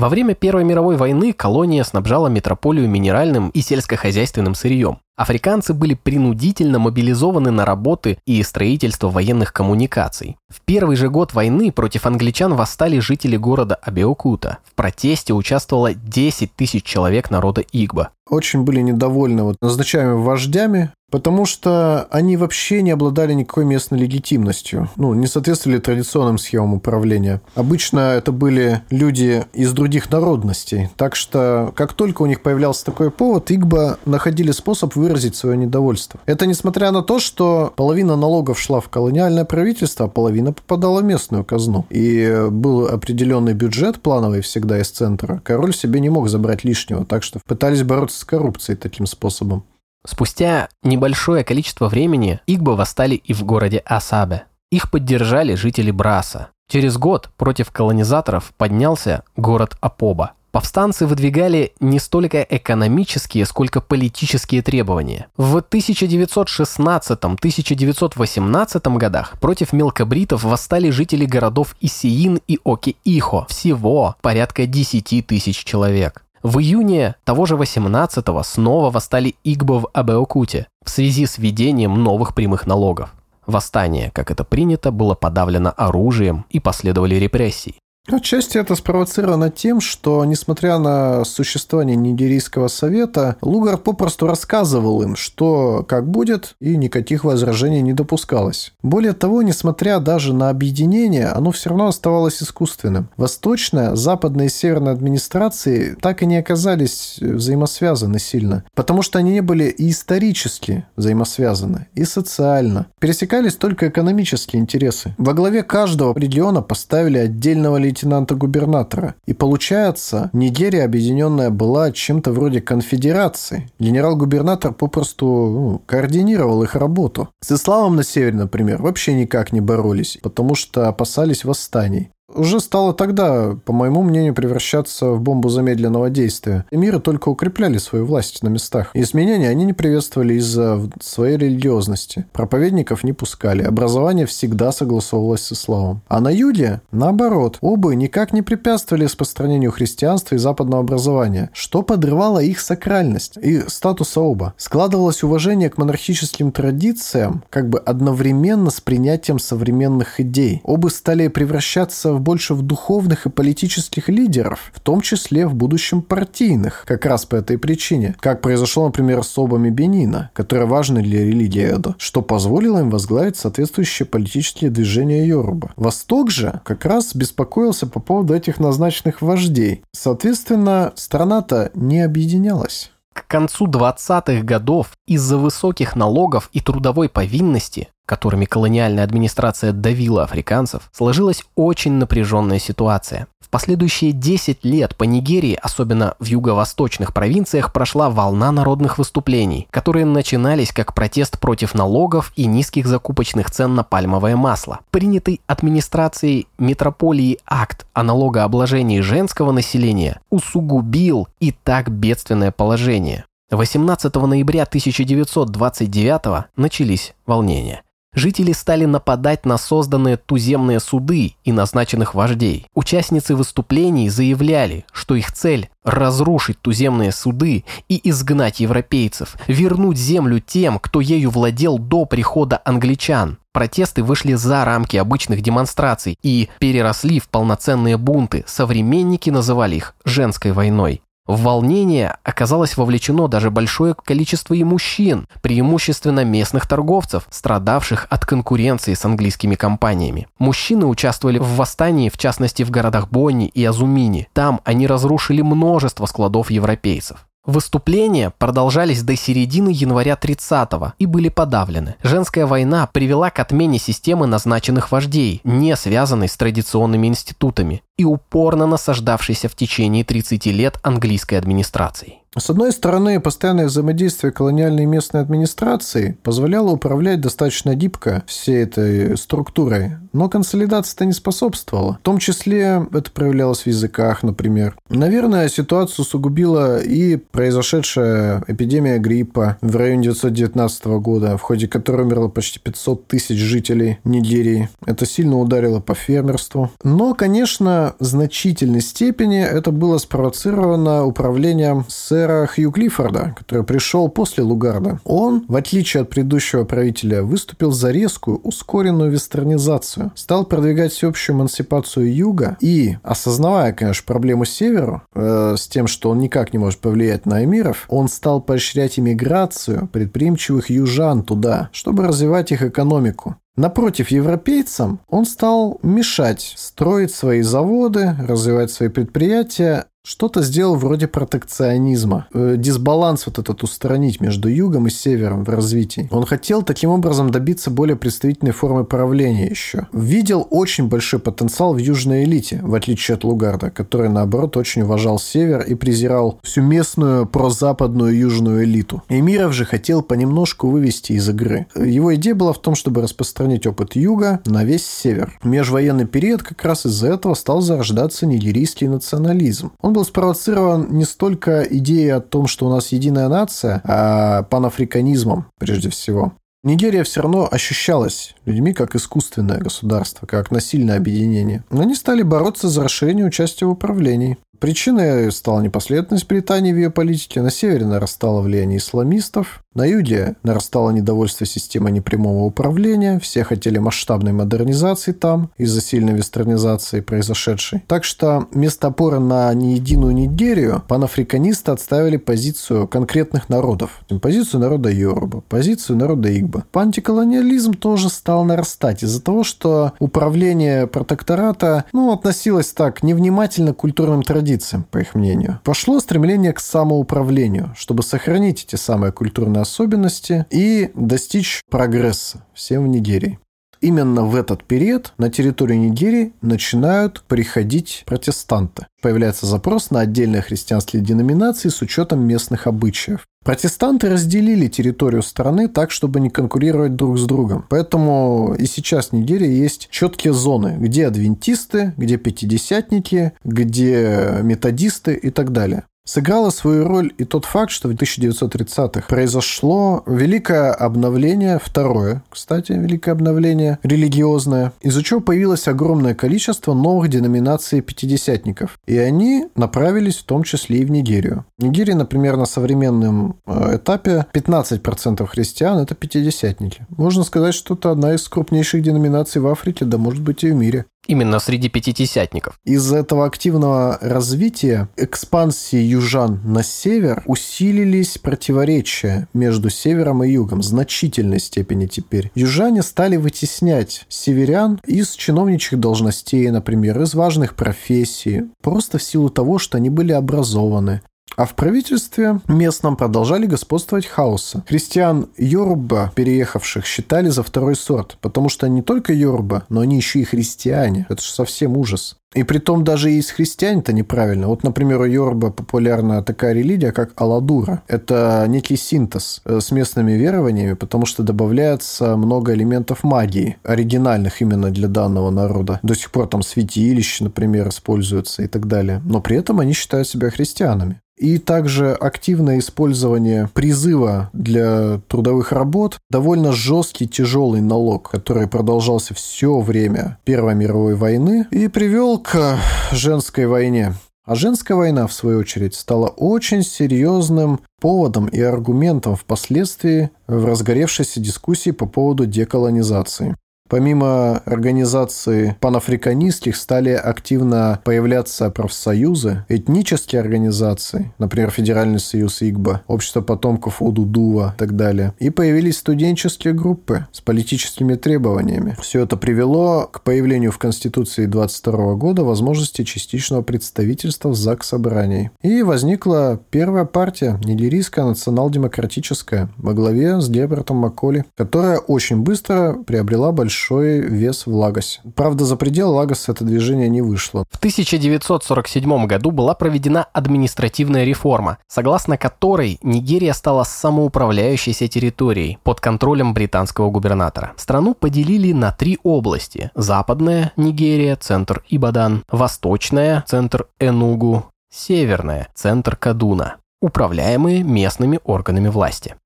[SPEAKER 3] Во время Первой мировой войны колония снабжала метрополию минеральным и сельскохозяйственным сырьем. Африканцы были принудительно мобилизованы на работы и строительство военных коммуникаций. В первый же год войны против англичан восстали жители города Абеокута. В протесте участвовало 10 тысяч человек народа Игба.
[SPEAKER 2] Очень были недовольны вот назначаемыми вождями, потому что они вообще не обладали никакой местной легитимностью, ну, не соответствовали традиционным схемам управления. Обычно это были люди из других народностей, так что как только у них появлялся такой повод, Игба находили способ выразить свое недовольство. Это несмотря на то, что половина налогов шла в колониальное правительство, а половина попадала в местную казну. И был определенный бюджет плановый всегда из центра. Король себе не мог забрать лишнего, так что пытались бороться с коррупцией таким способом.
[SPEAKER 3] Спустя небольшое количество времени Игбо восстали и в городе Асабе. Их поддержали жители Браса. Через год против колонизаторов поднялся город Апоба. Повстанцы выдвигали не столько экономические, сколько политические требования. В 1916-1918 годах против мелкобритов восстали жители городов Исиин и Оки-Ихо, всего порядка 10 тысяч человек. В июне того же 18-го снова восстали Игбо в Абеокуте в связи с введением новых прямых налогов. Восстание, как это принято, было подавлено оружием и последовали репрессии.
[SPEAKER 2] Отчасти это спровоцировано тем, что, несмотря на существование Нигерийского совета, Лугар попросту рассказывал им, что как будет, и никаких возражений не допускалось. Более того, несмотря даже на объединение, оно все равно оставалось искусственным. Восточная, западная и северная администрации так и не оказались взаимосвязаны сильно, потому что они не были и исторически взаимосвязаны, и социально. Пересекались только экономические интересы. Во главе каждого региона поставили отдельного лидера лейтенанта-губернатора. И получается, Нигерия объединенная была чем-то вроде конфедерации. Генерал-губернатор попросту ну, координировал их работу. С исламом на севере, например, вообще никак не боролись, потому что опасались восстаний уже стало тогда, по моему мнению, превращаться в бомбу замедленного действия. Эмиры только укрепляли свою власть на местах. изменения они не приветствовали из-за своей религиозности. Проповедников не пускали. Образование всегда согласовывалось с исламом. А на юге, наоборот, оба никак не препятствовали распространению христианства и западного образования, что подрывало их сакральность и статус оба. Складывалось уважение к монархическим традициям как бы одновременно с принятием современных идей. Оба стали превращаться в больше в духовных и политических лидеров, в том числе в будущем партийных, как раз по этой причине, как произошло, например, с обами Бенина, которые важны для религии Эдо, что позволило им возглавить соответствующие политические движения Йоруба. Восток же как раз беспокоился по поводу этих назначенных вождей. Соответственно, страна-то не объединялась.
[SPEAKER 3] К концу 20-х годов из-за высоких налогов и трудовой повинности которыми колониальная администрация давила африканцев, сложилась очень напряженная ситуация. В последующие 10 лет по Нигерии, особенно в юго-восточных провинциях, прошла волна народных выступлений, которые начинались как протест против налогов и низких закупочных цен на пальмовое масло. Принятый администрацией метрополии акт о налогообложении женского населения усугубил и так бедственное положение. 18 ноября 1929 начались волнения. Жители стали нападать на созданные туземные суды и назначенных вождей. Участницы выступлений заявляли, что их цель – разрушить туземные суды и изгнать европейцев, вернуть землю тем, кто ею владел до прихода англичан. Протесты вышли за рамки обычных демонстраций и переросли в полноценные бунты. Современники называли их «женской войной». В волнение оказалось вовлечено даже большое количество и мужчин, преимущественно местных торговцев, страдавших от конкуренции с английскими компаниями. Мужчины участвовали в восстании, в частности в городах Бонни и Азумини. Там они разрушили множество складов европейцев. Выступления продолжались до середины января 30-го и были подавлены. Женская война привела к отмене системы назначенных вождей, не связанной с традиционными институтами и упорно насаждавшейся в течение 30 лет английской администрацией.
[SPEAKER 2] С одной стороны, постоянное взаимодействие колониальной и местной администрации позволяло управлять достаточно гибко всей этой структурой, но консолидация-то не способствовала. В том числе это проявлялось в языках, например. Наверное, ситуацию усугубила и произошедшая эпидемия гриппа в районе 1919 года, в ходе которой умерло почти 500 тысяч жителей Нигерии. Это сильно ударило по фермерству. Но, конечно, значительной степени это было спровоцировано управлением сэра Хью Клиффорда, который пришел после Лугарда. Он, в отличие от предыдущего правителя, выступил за резкую, ускоренную вестернизацию, стал продвигать всеобщую эмансипацию Юга и, осознавая, конечно, проблему Северу, э, с тем, что он никак не может повлиять на эмиров, он стал поощрять иммиграцию предприимчивых южан туда, чтобы развивать их экономику. Напротив, европейцам он стал мешать строить свои заводы, развивать свои предприятия, что-то сделал вроде протекционизма. Э, дисбаланс вот этот устранить между югом и севером в развитии. Он хотел таким образом добиться более представительной формы правления еще. Видел очень большой потенциал в южной элите, в отличие от Лугарда, который, наоборот, очень уважал север и презирал всю местную прозападную южную элиту. Эмиров же хотел понемножку вывести из игры. Его идея была в том, чтобы распространить опыт юга на весь север. В межвоенный период как раз из-за этого стал зарождаться нигерийский национализм. Он был спровоцирован не столько идеей о том, что у нас единая нация, а панафриканизмом прежде всего. Нигерия все равно ощущалась людьми как искусственное государство, как насильное объединение. Но они стали бороться за расширение участия в управлении. Причиной стала непоследовательность Британии в ее политике. На севере нарастало влияние исламистов, на юге нарастало недовольство системой непрямого управления, все хотели масштабной модернизации там из-за сильной вестернизации произошедшей. Так что вместо опоры на неединую Нигерию панафриканисты отставили позицию конкретных народов. Позицию народа Йоруба, позицию народа Игба. Антиколониализм тоже стал нарастать из-за того, что управление протектората ну, относилось так невнимательно к культурным традициям, по их мнению. Пошло стремление к самоуправлению, чтобы сохранить эти самые культурные особенности и достичь прогресса всем в Нигерии. Именно в этот период на территорию Нигерии начинают приходить протестанты. Появляется запрос на отдельные христианские деноминации с учетом местных обычаев. Протестанты разделили территорию страны так, чтобы не конкурировать друг с другом. Поэтому и сейчас в Нигерии есть четкие зоны, где адвентисты, где пятидесятники, где методисты и так далее. Сыграло свою роль и тот факт, что в 1930-х произошло великое обновление, второе, кстати, великое обновление религиозное, из-за чего появилось огромное количество новых деноминаций пятидесятников. И они направились в том числе и в Нигерию. В Нигерии, например, на современном э, этапе 15% христиан – это пятидесятники. Можно сказать, что это одна из крупнейших деноминаций в Африке, да может быть и в мире.
[SPEAKER 3] Именно среди пятидесятников.
[SPEAKER 2] Из-за этого активного развития, экспансии южан на север, усилились противоречия между севером и югом в значительной степени теперь. Южане стали вытеснять северян из чиновничьих должностей, например, из важных профессий, просто в силу того, что они были образованы, а в правительстве местном продолжали господствовать хаосы. Христиан Йорба, переехавших, считали за второй сорт, потому что не только Йорба, но они еще и христиане. Это же совсем ужас. И при том даже из христиан это неправильно. Вот, например, у Йорба популярна такая религия, как Аладура. Это некий синтез э, с местными верованиями, потому что добавляется много элементов магии, оригинальных именно для данного народа. До сих пор там святилища, например, используются и так далее. Но при этом они считают себя христианами и также активное использование призыва для трудовых работ, довольно жесткий тяжелый налог, который продолжался все время Первой мировой войны и привел к женской войне. А женская война, в свою очередь, стала очень серьезным поводом и аргументом впоследствии в разгоревшейся дискуссии по поводу деколонизации. Помимо организации панафриканистских стали активно появляться профсоюзы, этнические организации, например, Федеральный союз ИГБА, Общество потомков Удудува и так далее. И появились студенческие группы с политическими требованиями. Все это привело к появлению в Конституции 22 года возможности частичного представительства в ЗАГС собраний. И возникла первая партия, нигерийская национал-демократическая, во главе с Гербертом Макколи, которая очень быстро приобрела большой большой вес в Лагосе. Правда, за пределы Лагоса это движение не вышло.
[SPEAKER 3] В 1947 году была проведена административная реформа, согласно которой Нигерия стала самоуправляющейся территорией под контролем британского губернатора. Страну поделили на три области. Западная Нигерия, центр Ибадан, восточная, центр Энугу, северная, центр Кадуна, управляемые местными органами власти.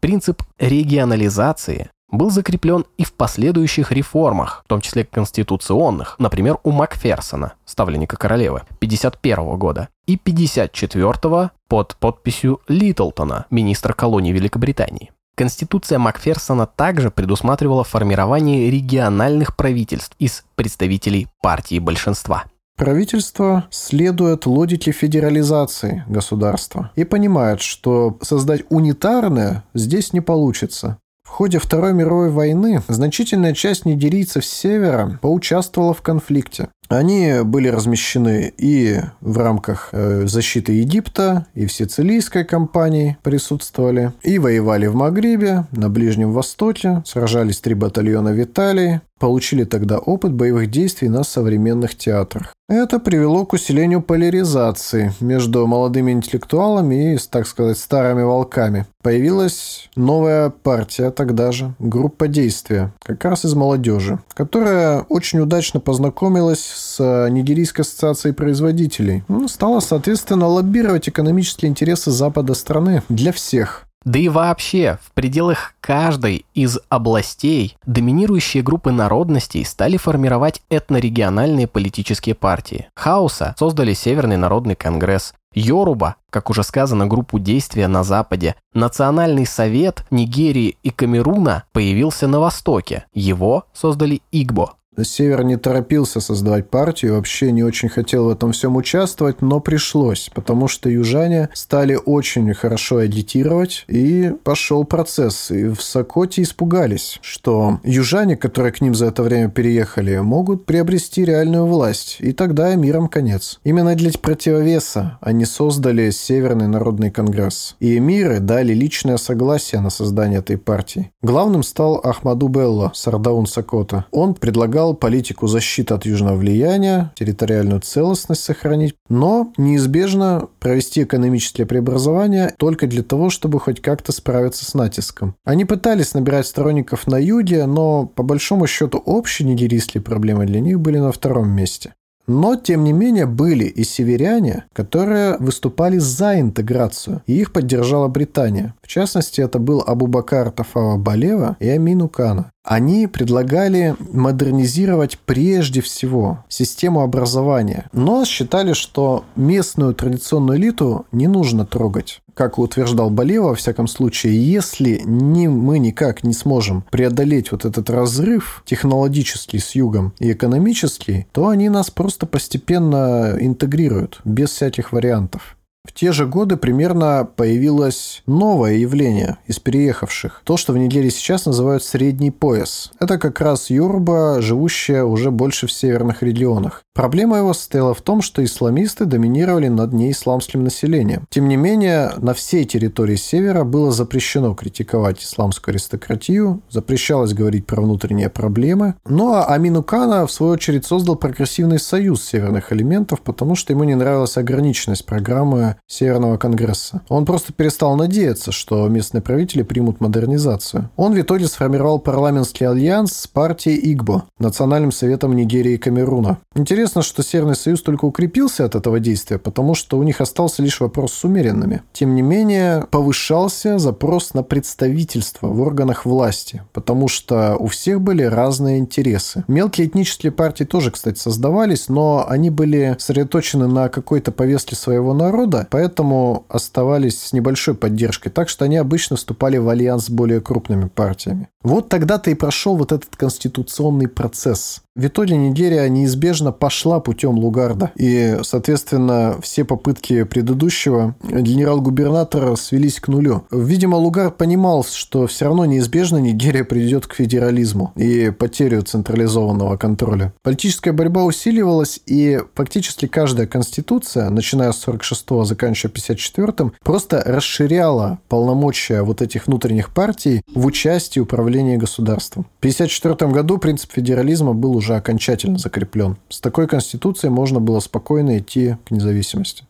[SPEAKER 3] Принцип регионализации был закреплен и в последующих реформах, в том числе конституционных, например, у Макферсона, ставленника королевы, 51 года, и 54 под подписью Литлтона, министра колонии Великобритании. Конституция Макферсона также предусматривала формирование региональных правительств из представителей партии большинства.
[SPEAKER 2] Правительство следует логике федерализации государства и понимает, что создать унитарное здесь не получится. Ходе Второй мировой войны значительная часть нигерийцев севера поучаствовала в конфликте. Они были размещены и в рамках э, защиты Египта, и в сицилийской кампании присутствовали, и воевали в Магрибе, на Ближнем Востоке, сражались три батальона в Италии, получили тогда опыт боевых действий на современных театрах. Это привело к усилению поляризации между молодыми интеллектуалами и, так сказать, старыми волками. Появилась новая партия тогда же, группа действия, как раз из молодежи, которая очень удачно познакомилась Нигерийской ассоциацией производителей. Ну, стала, соответственно, лоббировать экономические интересы Запада страны для всех.
[SPEAKER 3] Да и вообще, в пределах каждой из областей доминирующие группы народностей стали формировать этнорегиональные политические партии. Хауса создали Северный народный конгресс, Йоруба, как уже сказано, группу действия на Западе. Национальный совет Нигерии и Камеруна появился на Востоке. Его создали Игбо.
[SPEAKER 2] Север не торопился создавать партию, вообще не очень хотел в этом всем участвовать, но пришлось, потому что южане стали очень хорошо агитировать, и пошел процесс. И в Сокоте испугались, что южане, которые к ним за это время переехали, могут приобрести реальную власть, и тогда миром конец. Именно для противовеса они создали Северный народный конгресс. И эмиры дали личное согласие на создание этой партии. Главным стал Ахмаду Белло, Сардаун Сокота. Он предлагал предлагал политику защиты от южного влияния, территориальную целостность сохранить, но неизбежно провести экономические преобразования только для того, чтобы хоть как-то справиться с натиском. Они пытались набирать сторонников на юге, но по большому счету общие нигерийские проблемы для них были на втором месте. Но, тем не менее, были и северяне, которые выступали за интеграцию, и их поддержала Британия. В частности, это был Абубакар Тафава Балева и Амину Кана. Они предлагали модернизировать прежде всего систему образования, но считали, что местную традиционную элиту не нужно трогать. Как утверждал Болева, во всяком случае, если ни, мы никак не сможем преодолеть вот этот разрыв технологический с югом и экономический, то они нас просто постепенно интегрируют, без всяких вариантов. В те же годы примерно появилось новое явление из переехавших. То, что в Нигерии сейчас называют средний пояс. Это как раз Юрба, живущая уже больше в северных регионах. Проблема его состояла в том, что исламисты доминировали над неисламским населением. Тем не менее, на всей территории севера было запрещено критиковать исламскую аристократию, запрещалось говорить про внутренние проблемы. Ну а Амину Кана, в свою очередь, создал прогрессивный союз северных элементов, потому что ему не нравилась ограниченность программы Северного Конгресса. Он просто перестал надеяться, что местные правители примут модернизацию. Он в итоге сформировал парламентский альянс с партией Игбо, Национальным советом Нигерии и Камеруна. Интересно, что Северный Союз только укрепился от этого действия, потому что у них остался лишь вопрос с умеренными. Тем не менее, повышался запрос на представительство в органах власти, потому что у всех были разные интересы. Мелкие этнические партии тоже, кстати, создавались, но они были сосредоточены на какой-то повестке своего народа, поэтому оставались с небольшой поддержкой, так что они обычно вступали в альянс с более крупными партиями. Вот тогда-то и прошел вот этот конституционный процесс. В итоге Нигерия неизбежно пошла путем Лугарда. И, соответственно, все попытки предыдущего генерал-губернатора свелись к нулю. Видимо, Лугард понимал, что все равно неизбежно Нигерия придет к федерализму и потерю централизованного контроля. Политическая борьба усиливалась, и фактически каждая конституция, начиная с 46-го, заканчивая 54-м, просто расширяла полномочия вот этих внутренних партий в участии управления государством. В 54 году принцип федерализма был уже окончательно закреплен. С такой конституцией можно было спокойно идти к независимости.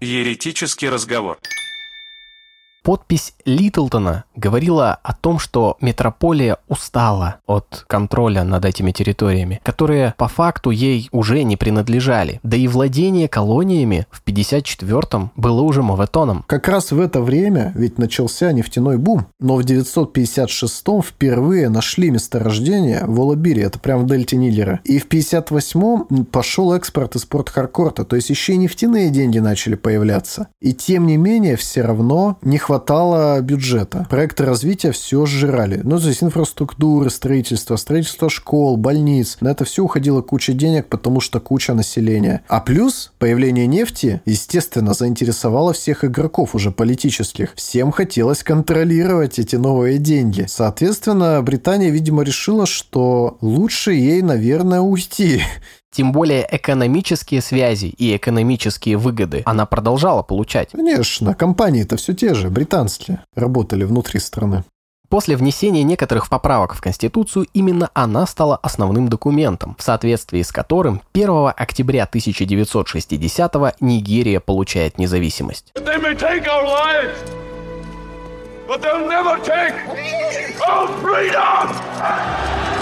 [SPEAKER 5] Еретический разговор.
[SPEAKER 3] Подпись Литлтона говорила о том, что метрополия устала от контроля над этими территориями, которые по факту ей уже не принадлежали. Да и владение колониями в 54-м было уже моветоном.
[SPEAKER 2] Как раз в это время ведь начался нефтяной бум, но в 956-м впервые нашли месторождение в Олабире, это прям в дельте Нилера. И в 58-м пошел экспорт из порт Харкорта, то есть еще и нефтяные деньги начали появляться. И тем не менее, все равно не хватало хватало бюджета. Проекты развития все сжирали. Ну, то есть инфраструктура, строительство, строительство школ, больниц. На это все уходило куча денег, потому что куча населения. А плюс появление нефти, естественно, заинтересовало всех игроков уже политических. Всем хотелось контролировать эти новые деньги. Соответственно, Британия, видимо, решила, что лучше ей, наверное, уйти
[SPEAKER 3] Тем более экономические связи и экономические выгоды она продолжала получать.
[SPEAKER 2] Конечно, компании-то все те же, британские, работали внутри страны.
[SPEAKER 3] После внесения некоторых поправок в Конституцию именно она стала основным документом, в соответствии с которым 1 октября 1960 Нигерия получает независимость.
[SPEAKER 6] They may take our lives, but they'll never take our freedom!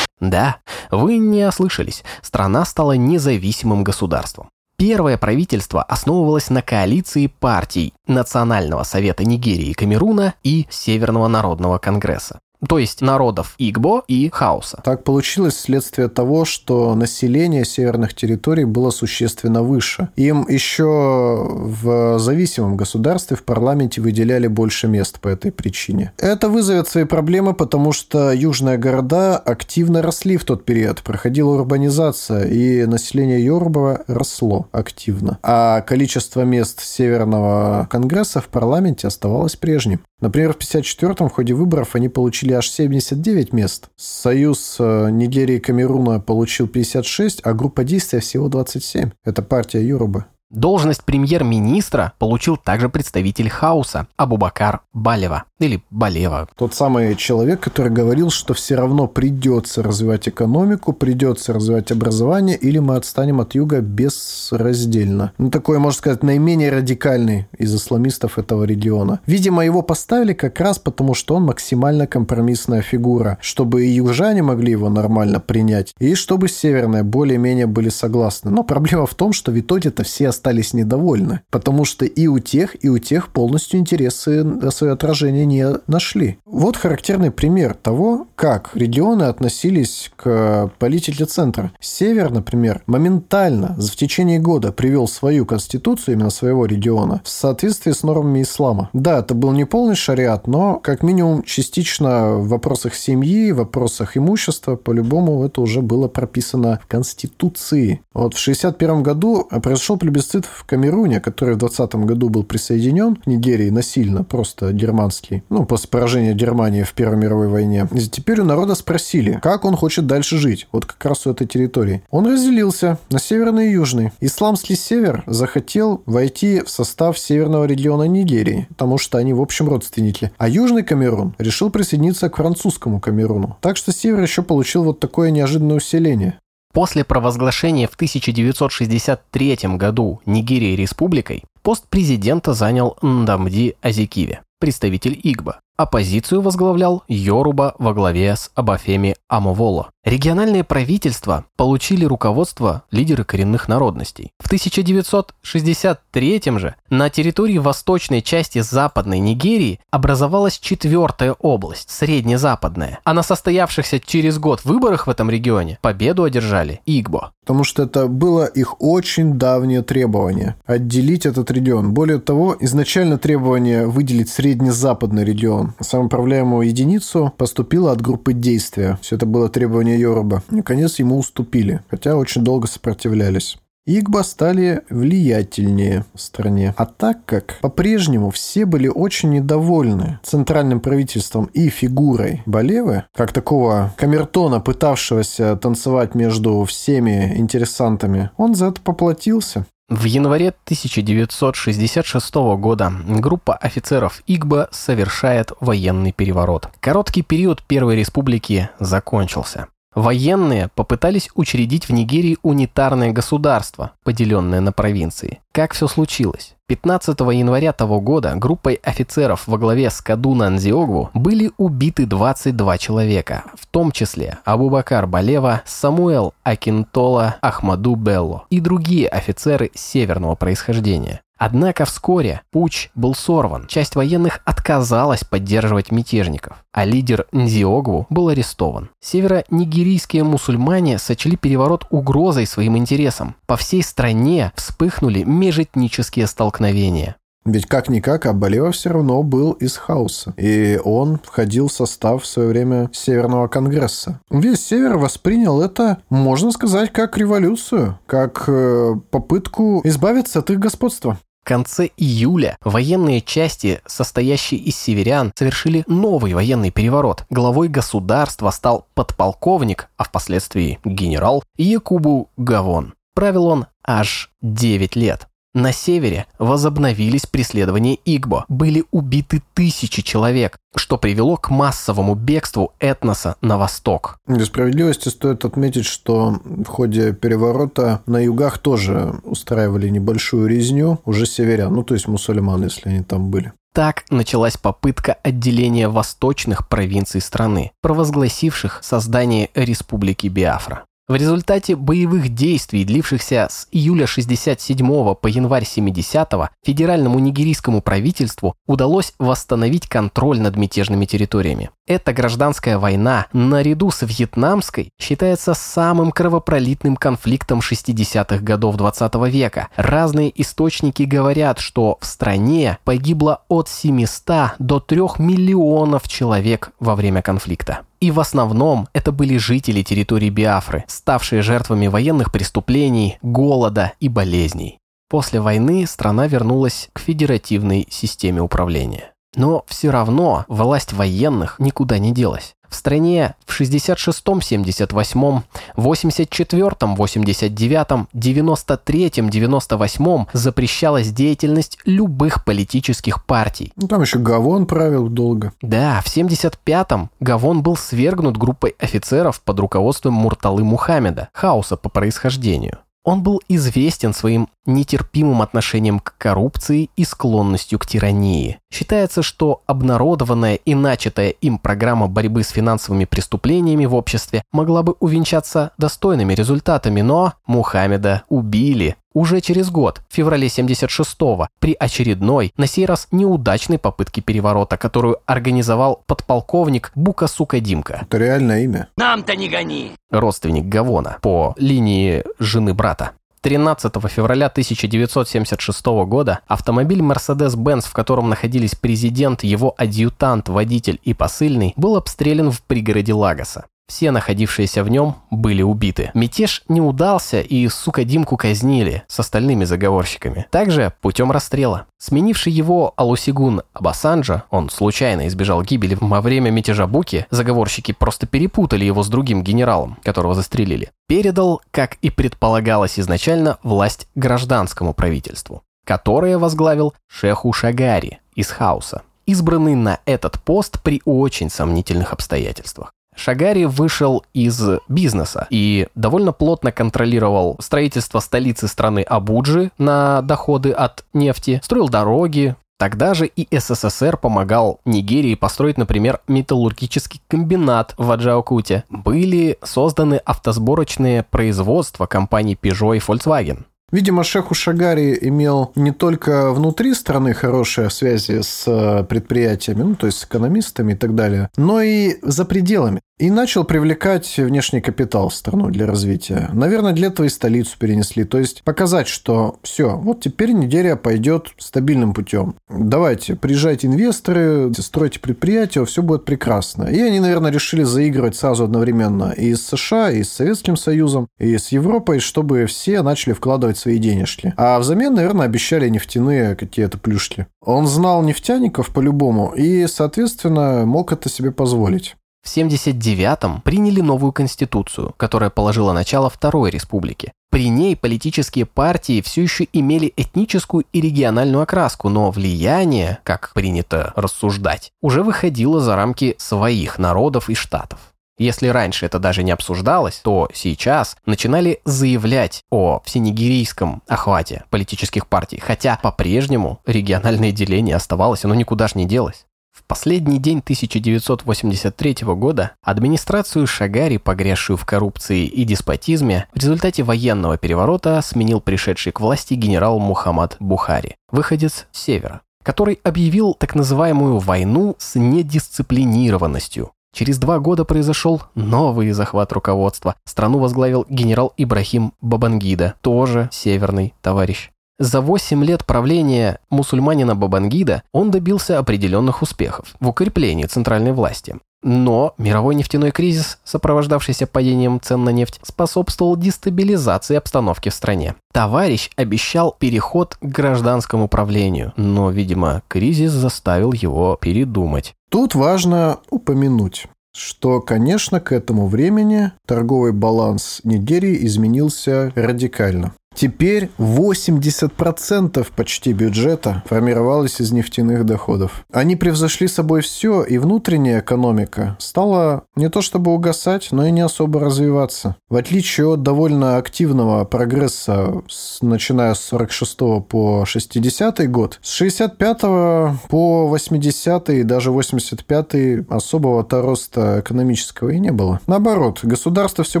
[SPEAKER 3] Да, вы не ослышались, страна стала независимым государством. Первое правительство основывалось на коалиции партий Национального совета Нигерии и Камеруна и Северного народного конгресса то есть народов Игбо и Хауса.
[SPEAKER 2] Так получилось вследствие того, что население северных территорий было существенно выше. Им еще в зависимом государстве в парламенте выделяли больше мест по этой причине. Это вызовет свои проблемы, потому что южные города активно росли в тот период. Проходила урбанизация, и население Йорубова росло активно. А количество мест Северного Конгресса в парламенте оставалось прежним. Например, в 1954 в ходе выборов они получили аж 79 мест. Союз э, Нигерии и Камеруна получил 56, а группа действия всего 27. Это партия Юруба.
[SPEAKER 3] Должность премьер-министра получил также представитель Хауса Абубакар Балева или Балева.
[SPEAKER 2] Тот самый человек, который говорил, что все равно придется развивать экономику, придется развивать образование, или мы отстанем от юга безраздельно. Ну, такой, можно сказать, наименее радикальный из исламистов этого региона. Видимо, его поставили как раз потому, что он максимально компромиссная фигура, чтобы и южане могли его нормально принять, и чтобы северные более-менее были согласны. Но проблема в том, что в итоге-то все остальные остались недовольны, потому что и у тех, и у тех полностью интересы свое отражение не нашли. Вот характерный пример того, как регионы относились к политике центра. Север, например, моментально в течение года привел свою конституцию, именно своего региона, в соответствии с нормами ислама. Да, это был не полный шариат, но как минимум частично в вопросах семьи, в вопросах имущества, по-любому это уже было прописано в Конституции. Вот в 61 году произошел плебисцит геноцид в Камеруне, который в 20 году был присоединен к Нигерии насильно, просто германский, ну, после поражения Германии в Первой мировой войне. И теперь у народа спросили, как он хочет дальше жить, вот как раз у этой территории. Он разделился на северный и южный. Исламский север захотел войти в состав северного региона Нигерии, потому что они, в общем, родственники. А южный Камерун решил присоединиться к французскому Камеруну. Так что север еще получил вот такое неожиданное усиление.
[SPEAKER 3] После провозглашения в 1963 году Нигерии республикой пост президента занял Ндамди Азикиве, представитель Игба. Оппозицию возглавлял Йоруба во главе с Абафеми Амоволо. Региональные правительства получили руководство лидеры коренных народностей. В 1963 же на территории восточной части Западной Нигерии образовалась четвертая область, среднезападная. А на состоявшихся через год выборах в этом регионе победу одержали Игбо.
[SPEAKER 2] Потому что это было их очень давнее требование – отделить этот регион. Более того, изначально требование выделить среднезападный регион, самоуправляемую единицу, поступило от группы действия. Все это было требование Йоруба. Наконец ему уступили, хотя очень долго сопротивлялись. Игба стали влиятельнее в стране. А так как по-прежнему все были очень недовольны центральным правительством и фигурой Балевы, как такого камертона, пытавшегося танцевать между всеми интересантами, он за это поплатился.
[SPEAKER 3] В январе 1966 года группа офицеров Игба совершает военный переворот. Короткий период Первой Республики закончился. Военные попытались учредить в Нигерии унитарное государство, поделенное на провинции. Как все случилось? 15 января того года группой офицеров во главе с Кадуна Нзиогву были убиты 22 человека, в том числе Абубакар Балева, Самуэл Акинтола, Ахмаду Белло и другие офицеры северного происхождения. Однако вскоре путь был сорван. Часть военных отказалась поддерживать мятежников, а лидер Нзиогву был арестован. Северо-нигерийские мусульмане сочли переворот угрозой своим интересам. По всей стране вспыхнули межэтнические столкновения.
[SPEAKER 2] Ведь как-никак Абалева все равно был из хаоса. И он входил в состав в свое время Северного Конгресса. Весь Север воспринял это, можно сказать, как революцию, как э, попытку избавиться от их господства.
[SPEAKER 3] В конце июля военные части, состоящие из северян, совершили новый военный переворот. Главой государства стал подполковник, а впоследствии генерал Якубу Гавон. Правил он аж 9 лет. На севере возобновились преследования Игбо. Были убиты тысячи человек, что привело к массовому бегству этноса на восток.
[SPEAKER 2] Для справедливости стоит отметить, что в ходе переворота на югах тоже устраивали небольшую резню уже северян, ну то есть мусульман, если они там были.
[SPEAKER 3] Так началась попытка отделения восточных провинций страны, провозгласивших создание Республики Биафра. В результате боевых действий, длившихся с июля 67 по январь 70 федеральному нигерийскому правительству удалось восстановить контроль над мятежными территориями. Эта гражданская война, наряду с вьетнамской, считается самым кровопролитным конфликтом 60-х годов 20 века. Разные источники говорят, что в стране погибло от 700 до 3 миллионов человек во время конфликта. И в основном это были жители территории Биафры, ставшие жертвами военных преступлений, голода и болезней. После войны страна вернулась к федеративной системе управления. Но все равно власть военных никуда не делась. В стране в 66-м, 78-м, 84-м, 89-м, 93-м, 98-м запрещалась деятельность любых политических партий.
[SPEAKER 2] Ну, там еще Гавон правил долго.
[SPEAKER 3] Да, в 75-м Гавон был свергнут группой офицеров под руководством Мурталы Мухаммеда, хаоса по происхождению. Он был известен своим нетерпимым отношением к коррупции и склонностью к тирании. Считается, что обнародованная и начатая им программа борьбы с финансовыми преступлениями в обществе могла бы увенчаться достойными результатами, но Мухаммеда убили уже через год, в феврале 76-го, при очередной, на сей раз неудачной попытке переворота, которую организовал подполковник Бука Сука Димка.
[SPEAKER 2] Это реальное имя.
[SPEAKER 4] Нам-то не гони.
[SPEAKER 3] Родственник Гавона по линии жены брата. 13 февраля 1976 года автомобиль Mercedes-Benz, в котором находились президент, его адъютант, водитель и посыльный, был обстрелян в пригороде Лагоса. Все находившиеся в нем были убиты. Мятеж не удался, и, сука, Димку казнили с остальными заговорщиками. Также путем расстрела. Сменивший его Алусигун Абасанджа, он случайно избежал гибели во время мятежа Буки, заговорщики просто перепутали его с другим генералом, которого застрелили. Передал, как и предполагалось изначально, власть гражданскому правительству, которое возглавил Шеху Шагари из Хауса, избранный на этот пост при очень сомнительных обстоятельствах. Шагари вышел из бизнеса и довольно плотно контролировал строительство столицы страны Абуджи на доходы от нефти, строил дороги, Тогда же и СССР помогал Нигерии построить, например, металлургический комбинат в Аджаокуте. Были созданы автосборочные производства компаний Peugeot и Volkswagen.
[SPEAKER 2] Видимо, Шеху Шагари имел не только внутри страны хорошие связи с э, предприятиями, ну, то есть с экономистами и так далее, но и за пределами. И начал привлекать внешний капитал в страну для развития. Наверное, для этого и столицу перенесли. То есть показать, что все, вот теперь Нигерия пойдет стабильным путем. Давайте, приезжайте инвесторы, стройте предприятия, все будет прекрасно. И они, наверное, решили заигрывать сразу одновременно и с США, и с Советским Союзом, и с Европой, чтобы все начали вкладывать свои денежки. А взамен, наверное, обещали нефтяные какие-то плюшки. Он знал нефтяников по-любому и, соответственно, мог это себе позволить.
[SPEAKER 3] В 79-м приняли новую конституцию, которая положила начало Второй Республике. При ней политические партии все еще имели этническую и региональную окраску, но влияние, как принято рассуждать, уже выходило за рамки своих народов и штатов. Если раньше это даже не обсуждалось, то сейчас начинали заявлять о всенигерийском охвате политических партий, хотя по-прежнему региональное деление оставалось, оно никуда ж не делось. В последний день 1983 года администрацию Шагари, погрязшую в коррупции и деспотизме, в результате военного переворота сменил пришедший к власти генерал Мухаммад Бухари, выходец с севера, который объявил так называемую войну с недисциплинированностью. Через два года произошел новый захват руководства. Страну возглавил генерал Ибрахим Бабангида, тоже северный товарищ. За 8 лет правления мусульманина Бабангида он добился определенных успехов в укреплении центральной власти. Но мировой нефтяной кризис, сопровождавшийся падением цен на нефть, способствовал дестабилизации обстановки в стране. Товарищ обещал переход к гражданскому правлению, но, видимо, кризис заставил его передумать.
[SPEAKER 2] Тут важно упомянуть, что, конечно, к этому времени торговый баланс Нигерии изменился радикально. Теперь 80% почти бюджета формировалось из нефтяных доходов. Они превзошли собой все, и внутренняя экономика стала не то чтобы угасать, но и не особо развиваться. В отличие от довольно активного прогресса, с, начиная с 46 по 60 год, с 65 по 80 и даже 85 особого-то роста экономического и не было. Наоборот, государство все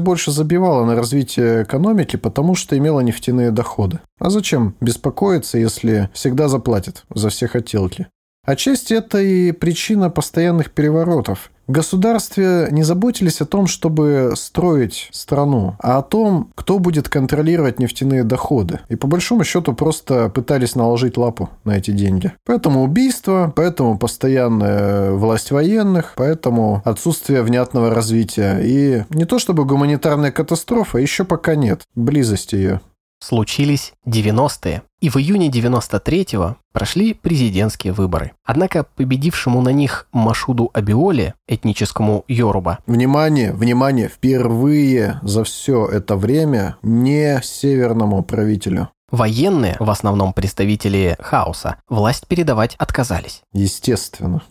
[SPEAKER 2] больше забивало на развитие экономики, потому что имело нефтяные нефтяные доходы. А зачем беспокоиться, если всегда заплатят за все хотелки? Отчасти это и причина постоянных переворотов. В государстве не заботились о том, чтобы строить страну, а о том, кто будет контролировать нефтяные доходы. И по большому счету просто пытались наложить лапу на эти деньги. Поэтому убийство, поэтому постоянная власть военных, поэтому отсутствие внятного развития. И не то чтобы гуманитарная катастрофа, еще пока нет близости ее.
[SPEAKER 3] Случились 90-е, и в июне 93-го прошли президентские выборы. Однако победившему на них Машуду Абиоле, этническому Йоруба,
[SPEAKER 2] Внимание, внимание, впервые за все это время не северному правителю.
[SPEAKER 3] военные, в основном представители хаоса, власть передавать отказались.
[SPEAKER 2] Естественно.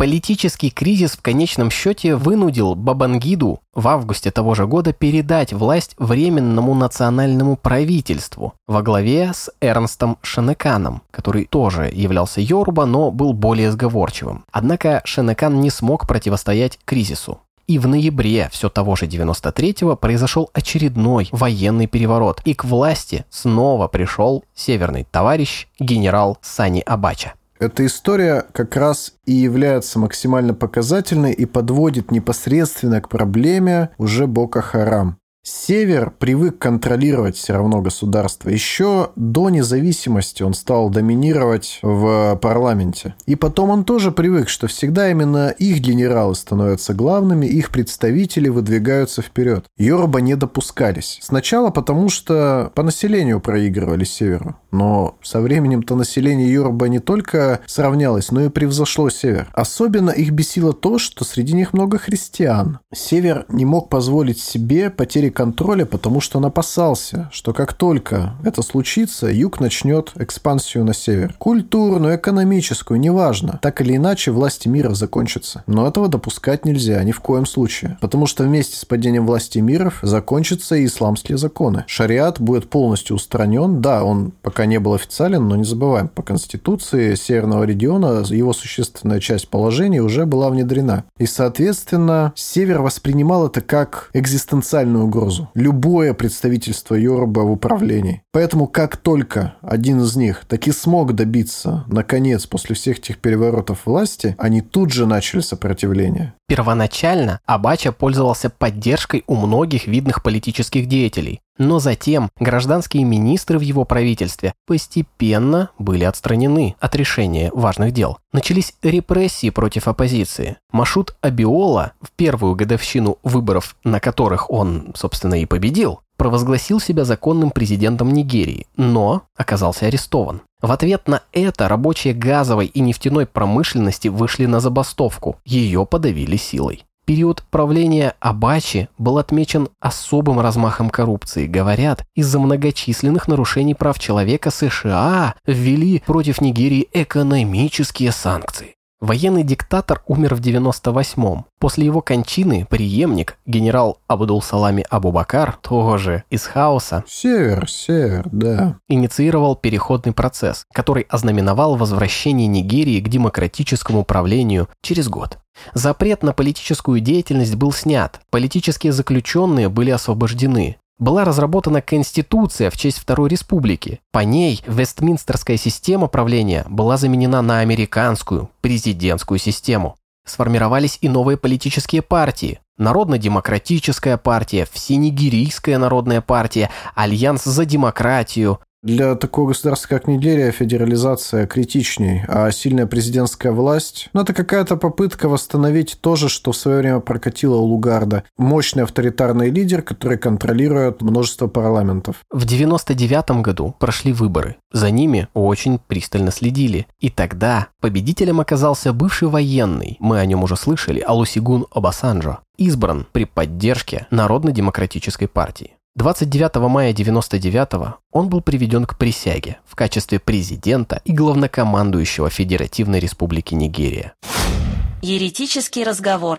[SPEAKER 3] Политический кризис в конечном счете вынудил Бабангиду в августе того же года передать власть Временному национальному правительству во главе с Эрнстом Шенеканом, который тоже являлся Йоруба, но был более сговорчивым. Однако Шенекан не смог противостоять кризису. И в ноябре все того же 93-го произошел очередной военный переворот, и к власти снова пришел северный товарищ генерал Сани Абача.
[SPEAKER 2] Эта история как раз и является максимально показательной и подводит непосредственно к проблеме уже Бока Харам. Север привык контролировать все равно государство. Еще до независимости он стал доминировать в парламенте. И потом он тоже привык, что всегда именно их генералы становятся главными, их представители выдвигаются вперед. Йоруба не допускались. Сначала потому, что по населению проигрывали Северу. Но со временем-то население Йоруба не только сравнялось, но и превзошло Север. Особенно их бесило то, что среди них много христиан. Север не мог позволить себе потери контроля, потому что он опасался, что как только это случится, Юг начнет экспансию на север. Культурную, экономическую, неважно. Так или иначе, власти мира закончатся. Но этого допускать нельзя, ни в коем случае. Потому что вместе с падением власти миров закончатся и исламские законы. Шариат будет полностью устранен. Да, он пока не был официален, но не забываем, по конституции Северного региона его существенная часть положений уже была внедрена. И, соответственно, Север воспринимал это как экзистенциальную угрозу угрозу. Любое представительство Йоруба в управлении. Поэтому как только один из них таки смог добиться, наконец, после всех этих переворотов власти, они тут же начали сопротивление.
[SPEAKER 3] Первоначально Абача пользовался поддержкой у многих видных политических деятелей, но затем гражданские министры в его правительстве постепенно были отстранены от решения важных дел. Начались репрессии против оппозиции. Машут Абиола в первую годовщину выборов, на которых он, собственно, и победил, провозгласил себя законным президентом Нигерии, но оказался арестован. В ответ на это рабочие газовой и нефтяной промышленности вышли на забастовку. Ее подавили силой. Период правления Абачи был отмечен особым размахом коррупции. Говорят, из-за многочисленных нарушений прав человека США ввели против Нигерии экономические санкции. Военный диктатор умер в 98-м. После его кончины преемник, генерал Абдул-Салами Абубакар, тоже из хаоса,
[SPEAKER 2] Север, север, да.
[SPEAKER 3] инициировал переходный процесс, который ознаменовал возвращение Нигерии к демократическому правлению через год. Запрет на политическую деятельность был снят, политические заключенные были освобождены. Была разработана Конституция в честь Второй Республики. По ней Вестминстерская система правления была заменена на американскую президентскую систему. Сформировались и новые политические партии. Народно-демократическая партия, Всенигерийская народная партия, Альянс за демократию,
[SPEAKER 2] Для такого государства, как Нигерия, федерализация критичней, а сильная президентская власть, ну, это какая-то попытка восстановить то же, что в свое время прокатило у Лугарда. Мощный авторитарный лидер, который контролирует множество парламентов.
[SPEAKER 3] В 99 году прошли выборы. За ними очень пристально следили. И тогда победителем оказался бывший военный, мы о нем уже слышали, Алусигун Обасанджо, избран при поддержке Народно-демократической партии. 29 мая 99 он был приведен к присяге в качестве президента и главнокомандующего Федеративной Республики Нигерия.
[SPEAKER 7] Еретический разговор.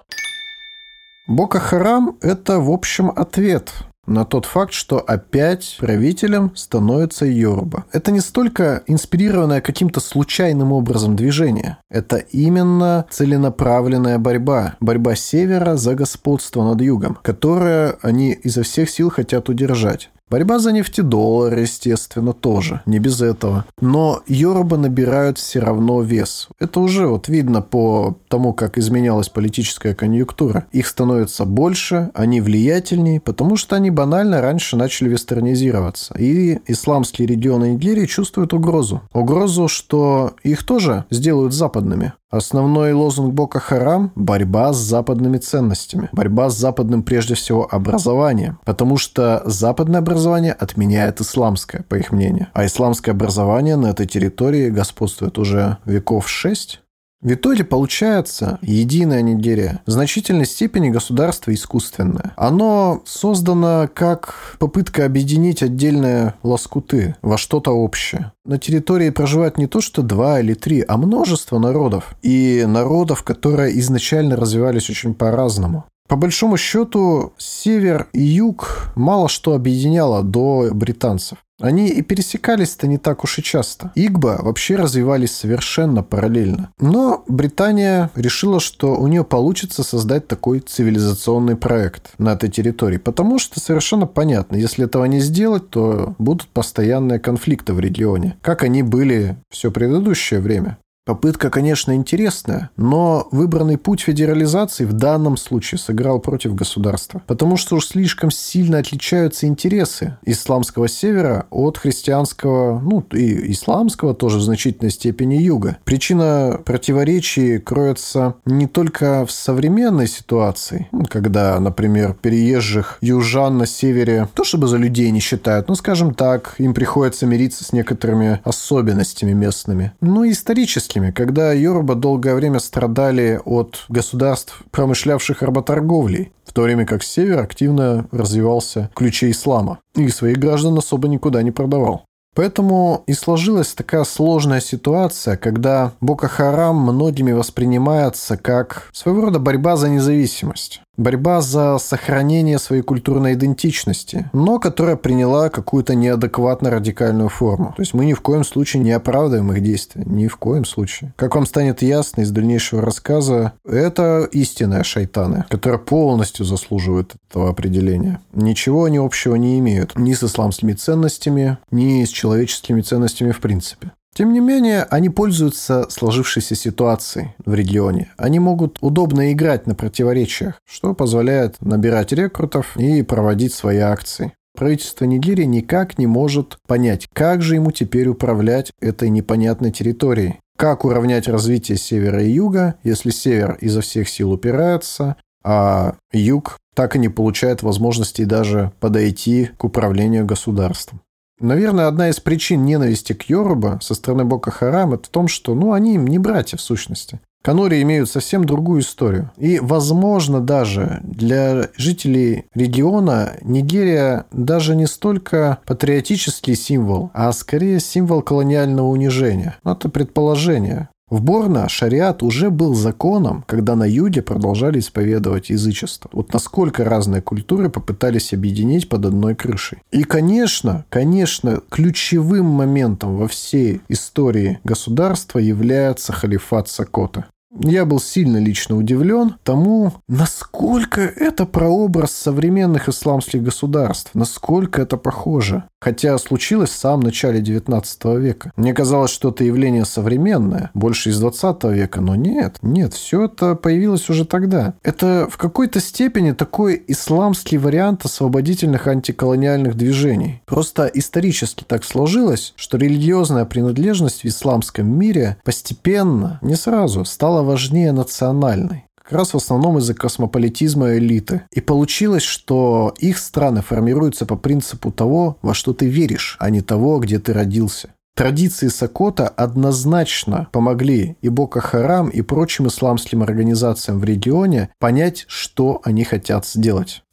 [SPEAKER 2] Бока Харам – это, в общем, ответ на тот факт, что опять правителем становится Йоруба. Это не столько инспирированное каким-то случайным образом движение. Это именно целенаправленная борьба. Борьба севера за господство над югом, которое они изо всех сил хотят удержать. Борьба за нефтедоллар, естественно, тоже, не без этого. Но Йоруба набирают все равно вес. Это уже вот видно по тому, как изменялась политическая конъюнктура. Их становится больше, они влиятельнее, потому что они банально раньше начали вестернизироваться. И исламские регионы Нигерии чувствуют угрозу. Угрозу, что их тоже сделают западными. Основной лозунг Бока Харам – борьба с западными ценностями. Борьба с западным, прежде всего, образованием. Потому что западное образование отменяет исламское, по их мнению. А исламское образование на этой территории господствует уже веков шесть. В итоге получается единая Нигерия. В значительной степени государство искусственное. Оно создано как попытка объединить отдельные лоскуты во что-то общее. На территории проживает не то что два или три, а множество народов. И народов, которые изначально развивались очень по-разному. По большому счету, север и юг мало что объединяло до британцев. Они и пересекались-то не так уж и часто. Игба вообще развивались совершенно параллельно. Но Британия решила, что у нее получится создать такой цивилизационный проект на этой территории. Потому что совершенно понятно, если этого не сделать, то будут постоянные конфликты в регионе. Как они были все предыдущее время. Попытка, конечно, интересная, но выбранный путь федерализации в данном случае сыграл против государства, потому что уж слишком сильно отличаются интересы исламского севера от христианского, ну и исламского тоже в значительной степени юга. Причина противоречий кроется не только в современной ситуации, ну, когда, например, переезжих южан на севере, то чтобы за людей не считают, но, скажем так, им приходится мириться с некоторыми особенностями местными, но и исторически арабскими, когда Йоруба долгое время страдали от государств, промышлявших работорговлей, в то время как север активно развивался в ключе ислама и своих граждан особо никуда не продавал. Поэтому и сложилась такая сложная ситуация, когда Бока Харам многими воспринимается как своего рода борьба за независимость борьба за сохранение своей культурной идентичности, но которая приняла какую-то неадекватно радикальную форму. То есть мы ни в коем случае не оправдываем их действия. Ни в коем случае. Как вам станет ясно из дальнейшего рассказа, это истинные шайтаны, которые полностью заслуживают этого определения. Ничего они общего не имеют ни с исламскими ценностями, ни с человеческими ценностями в принципе. Тем не менее, они пользуются сложившейся ситуацией в регионе. Они могут удобно играть на противоречиях, что позволяет набирать рекрутов и проводить свои акции. Правительство Нигерии никак не может понять, как же ему теперь управлять этой непонятной территорией. Как уравнять развитие севера и юга, если север изо всех сил упирается, а юг так и не получает возможности даже подойти к управлению государством. Наверное, одна из причин ненависти к Йоруба со стороны Бока Харам это в том, что ну, они им не братья в сущности. Канори имеют совсем другую историю. И, возможно, даже для жителей региона Нигерия даже не столько патриотический символ, а скорее символ колониального унижения. Ну, это предположение. В Борно шариат уже был законом, когда на юге продолжали исповедовать язычество. Вот насколько разные культуры попытались объединить под одной крышей. И, конечно, конечно, ключевым моментом во всей истории государства является халифат Сокота. Я был сильно лично удивлен тому, насколько это прообраз современных исламских государств, насколько это похоже. Хотя случилось в самом начале 19 века. Мне казалось, что это явление современное, больше из 20 века, но нет, нет, все это появилось уже тогда. Это в какой-то степени такой исламский вариант освободительных антиколониальных движений. Просто исторически так сложилось, что религиозная принадлежность в исламском мире постепенно, не сразу, стала важнее национальной раз в основном из-за космополитизма элиты. И получилось, что их страны формируются по принципу того, во что ты веришь, а не того, где ты родился. Традиции Сокота однозначно помогли и Бока Харам, и прочим исламским организациям в регионе понять, что они хотят сделать.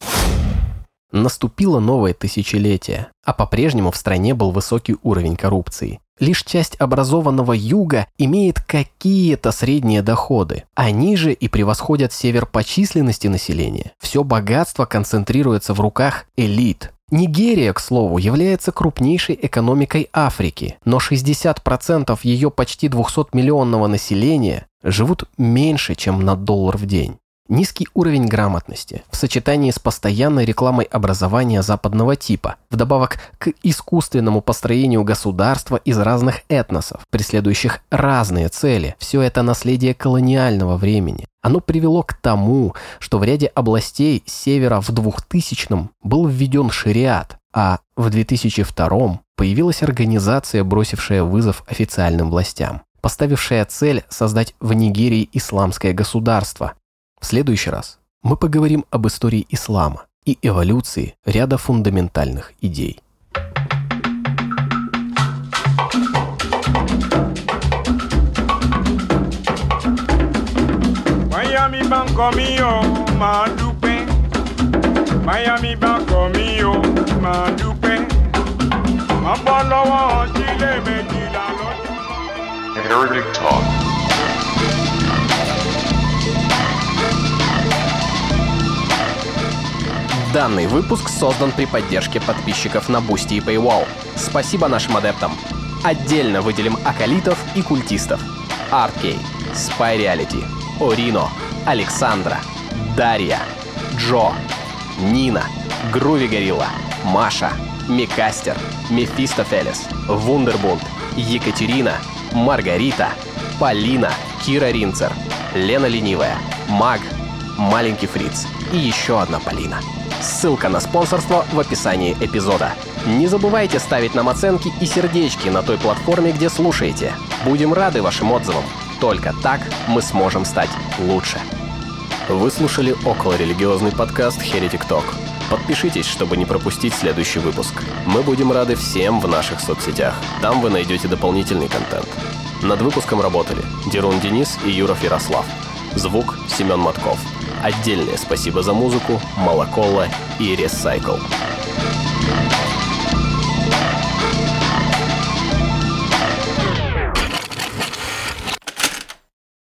[SPEAKER 3] Наступило новое тысячелетие, а по-прежнему в стране был высокий уровень коррупции. Лишь часть образованного юга имеет какие-то средние доходы. Они же и превосходят север по численности населения. Все богатство концентрируется в руках элит. Нигерия, к слову, является крупнейшей экономикой Африки, но 60% ее почти 200-миллионного населения живут меньше, чем на доллар в день. Низкий уровень грамотности в сочетании с постоянной рекламой образования западного типа, вдобавок к искусственному построению государства из разных этносов, преследующих разные цели, все это наследие колониального времени. Оно привело к тому, что в ряде областей севера в 2000-м был введен шариат, а в 2002 появилась организация, бросившая вызов официальным властям поставившая цель создать в Нигерии исламское государство, в следующий раз мы поговорим об истории ислама и эволюции ряда фундаментальных идей.
[SPEAKER 6] Miami Banco mío, máa dúpẹ́. Miami Banco máa dúpẹ́. Má bọ́ lọ́wọ́ jílé méjìlá lọ́jọ́.
[SPEAKER 8] Heretic Talk.
[SPEAKER 3] Данный выпуск создан при поддержке подписчиков на Boosty и Paywall. Спасибо нашим адептам. Отдельно выделим аколитов и культистов. Арткей, Spy Reality, Орино, Александра, Дарья, Джо, Нина, Groovy Gorilla, Маша, Микастер, Мефистофелес, Вундербунд, Екатерина, Маргарита, Полина, Кира Ринцер, Лена Ленивая, Маг, Маленький Фриц и еще одна Полина. Ссылка на спонсорство в описании эпизода. Не забывайте ставить нам оценки и сердечки на той платформе, где слушаете. Будем рады вашим отзывам. Только так мы сможем стать лучше. Вы слушали околорелигиозный подкаст Heretic Talk. Подпишитесь, чтобы не пропустить следующий выпуск. Мы будем рады всем в наших соцсетях. Там вы найдете дополнительный контент. Над выпуском работали Дерун Денис и Юров Ярослав. Звук Семен Матков. Отдельное спасибо за музыку Малаколла и Recycle.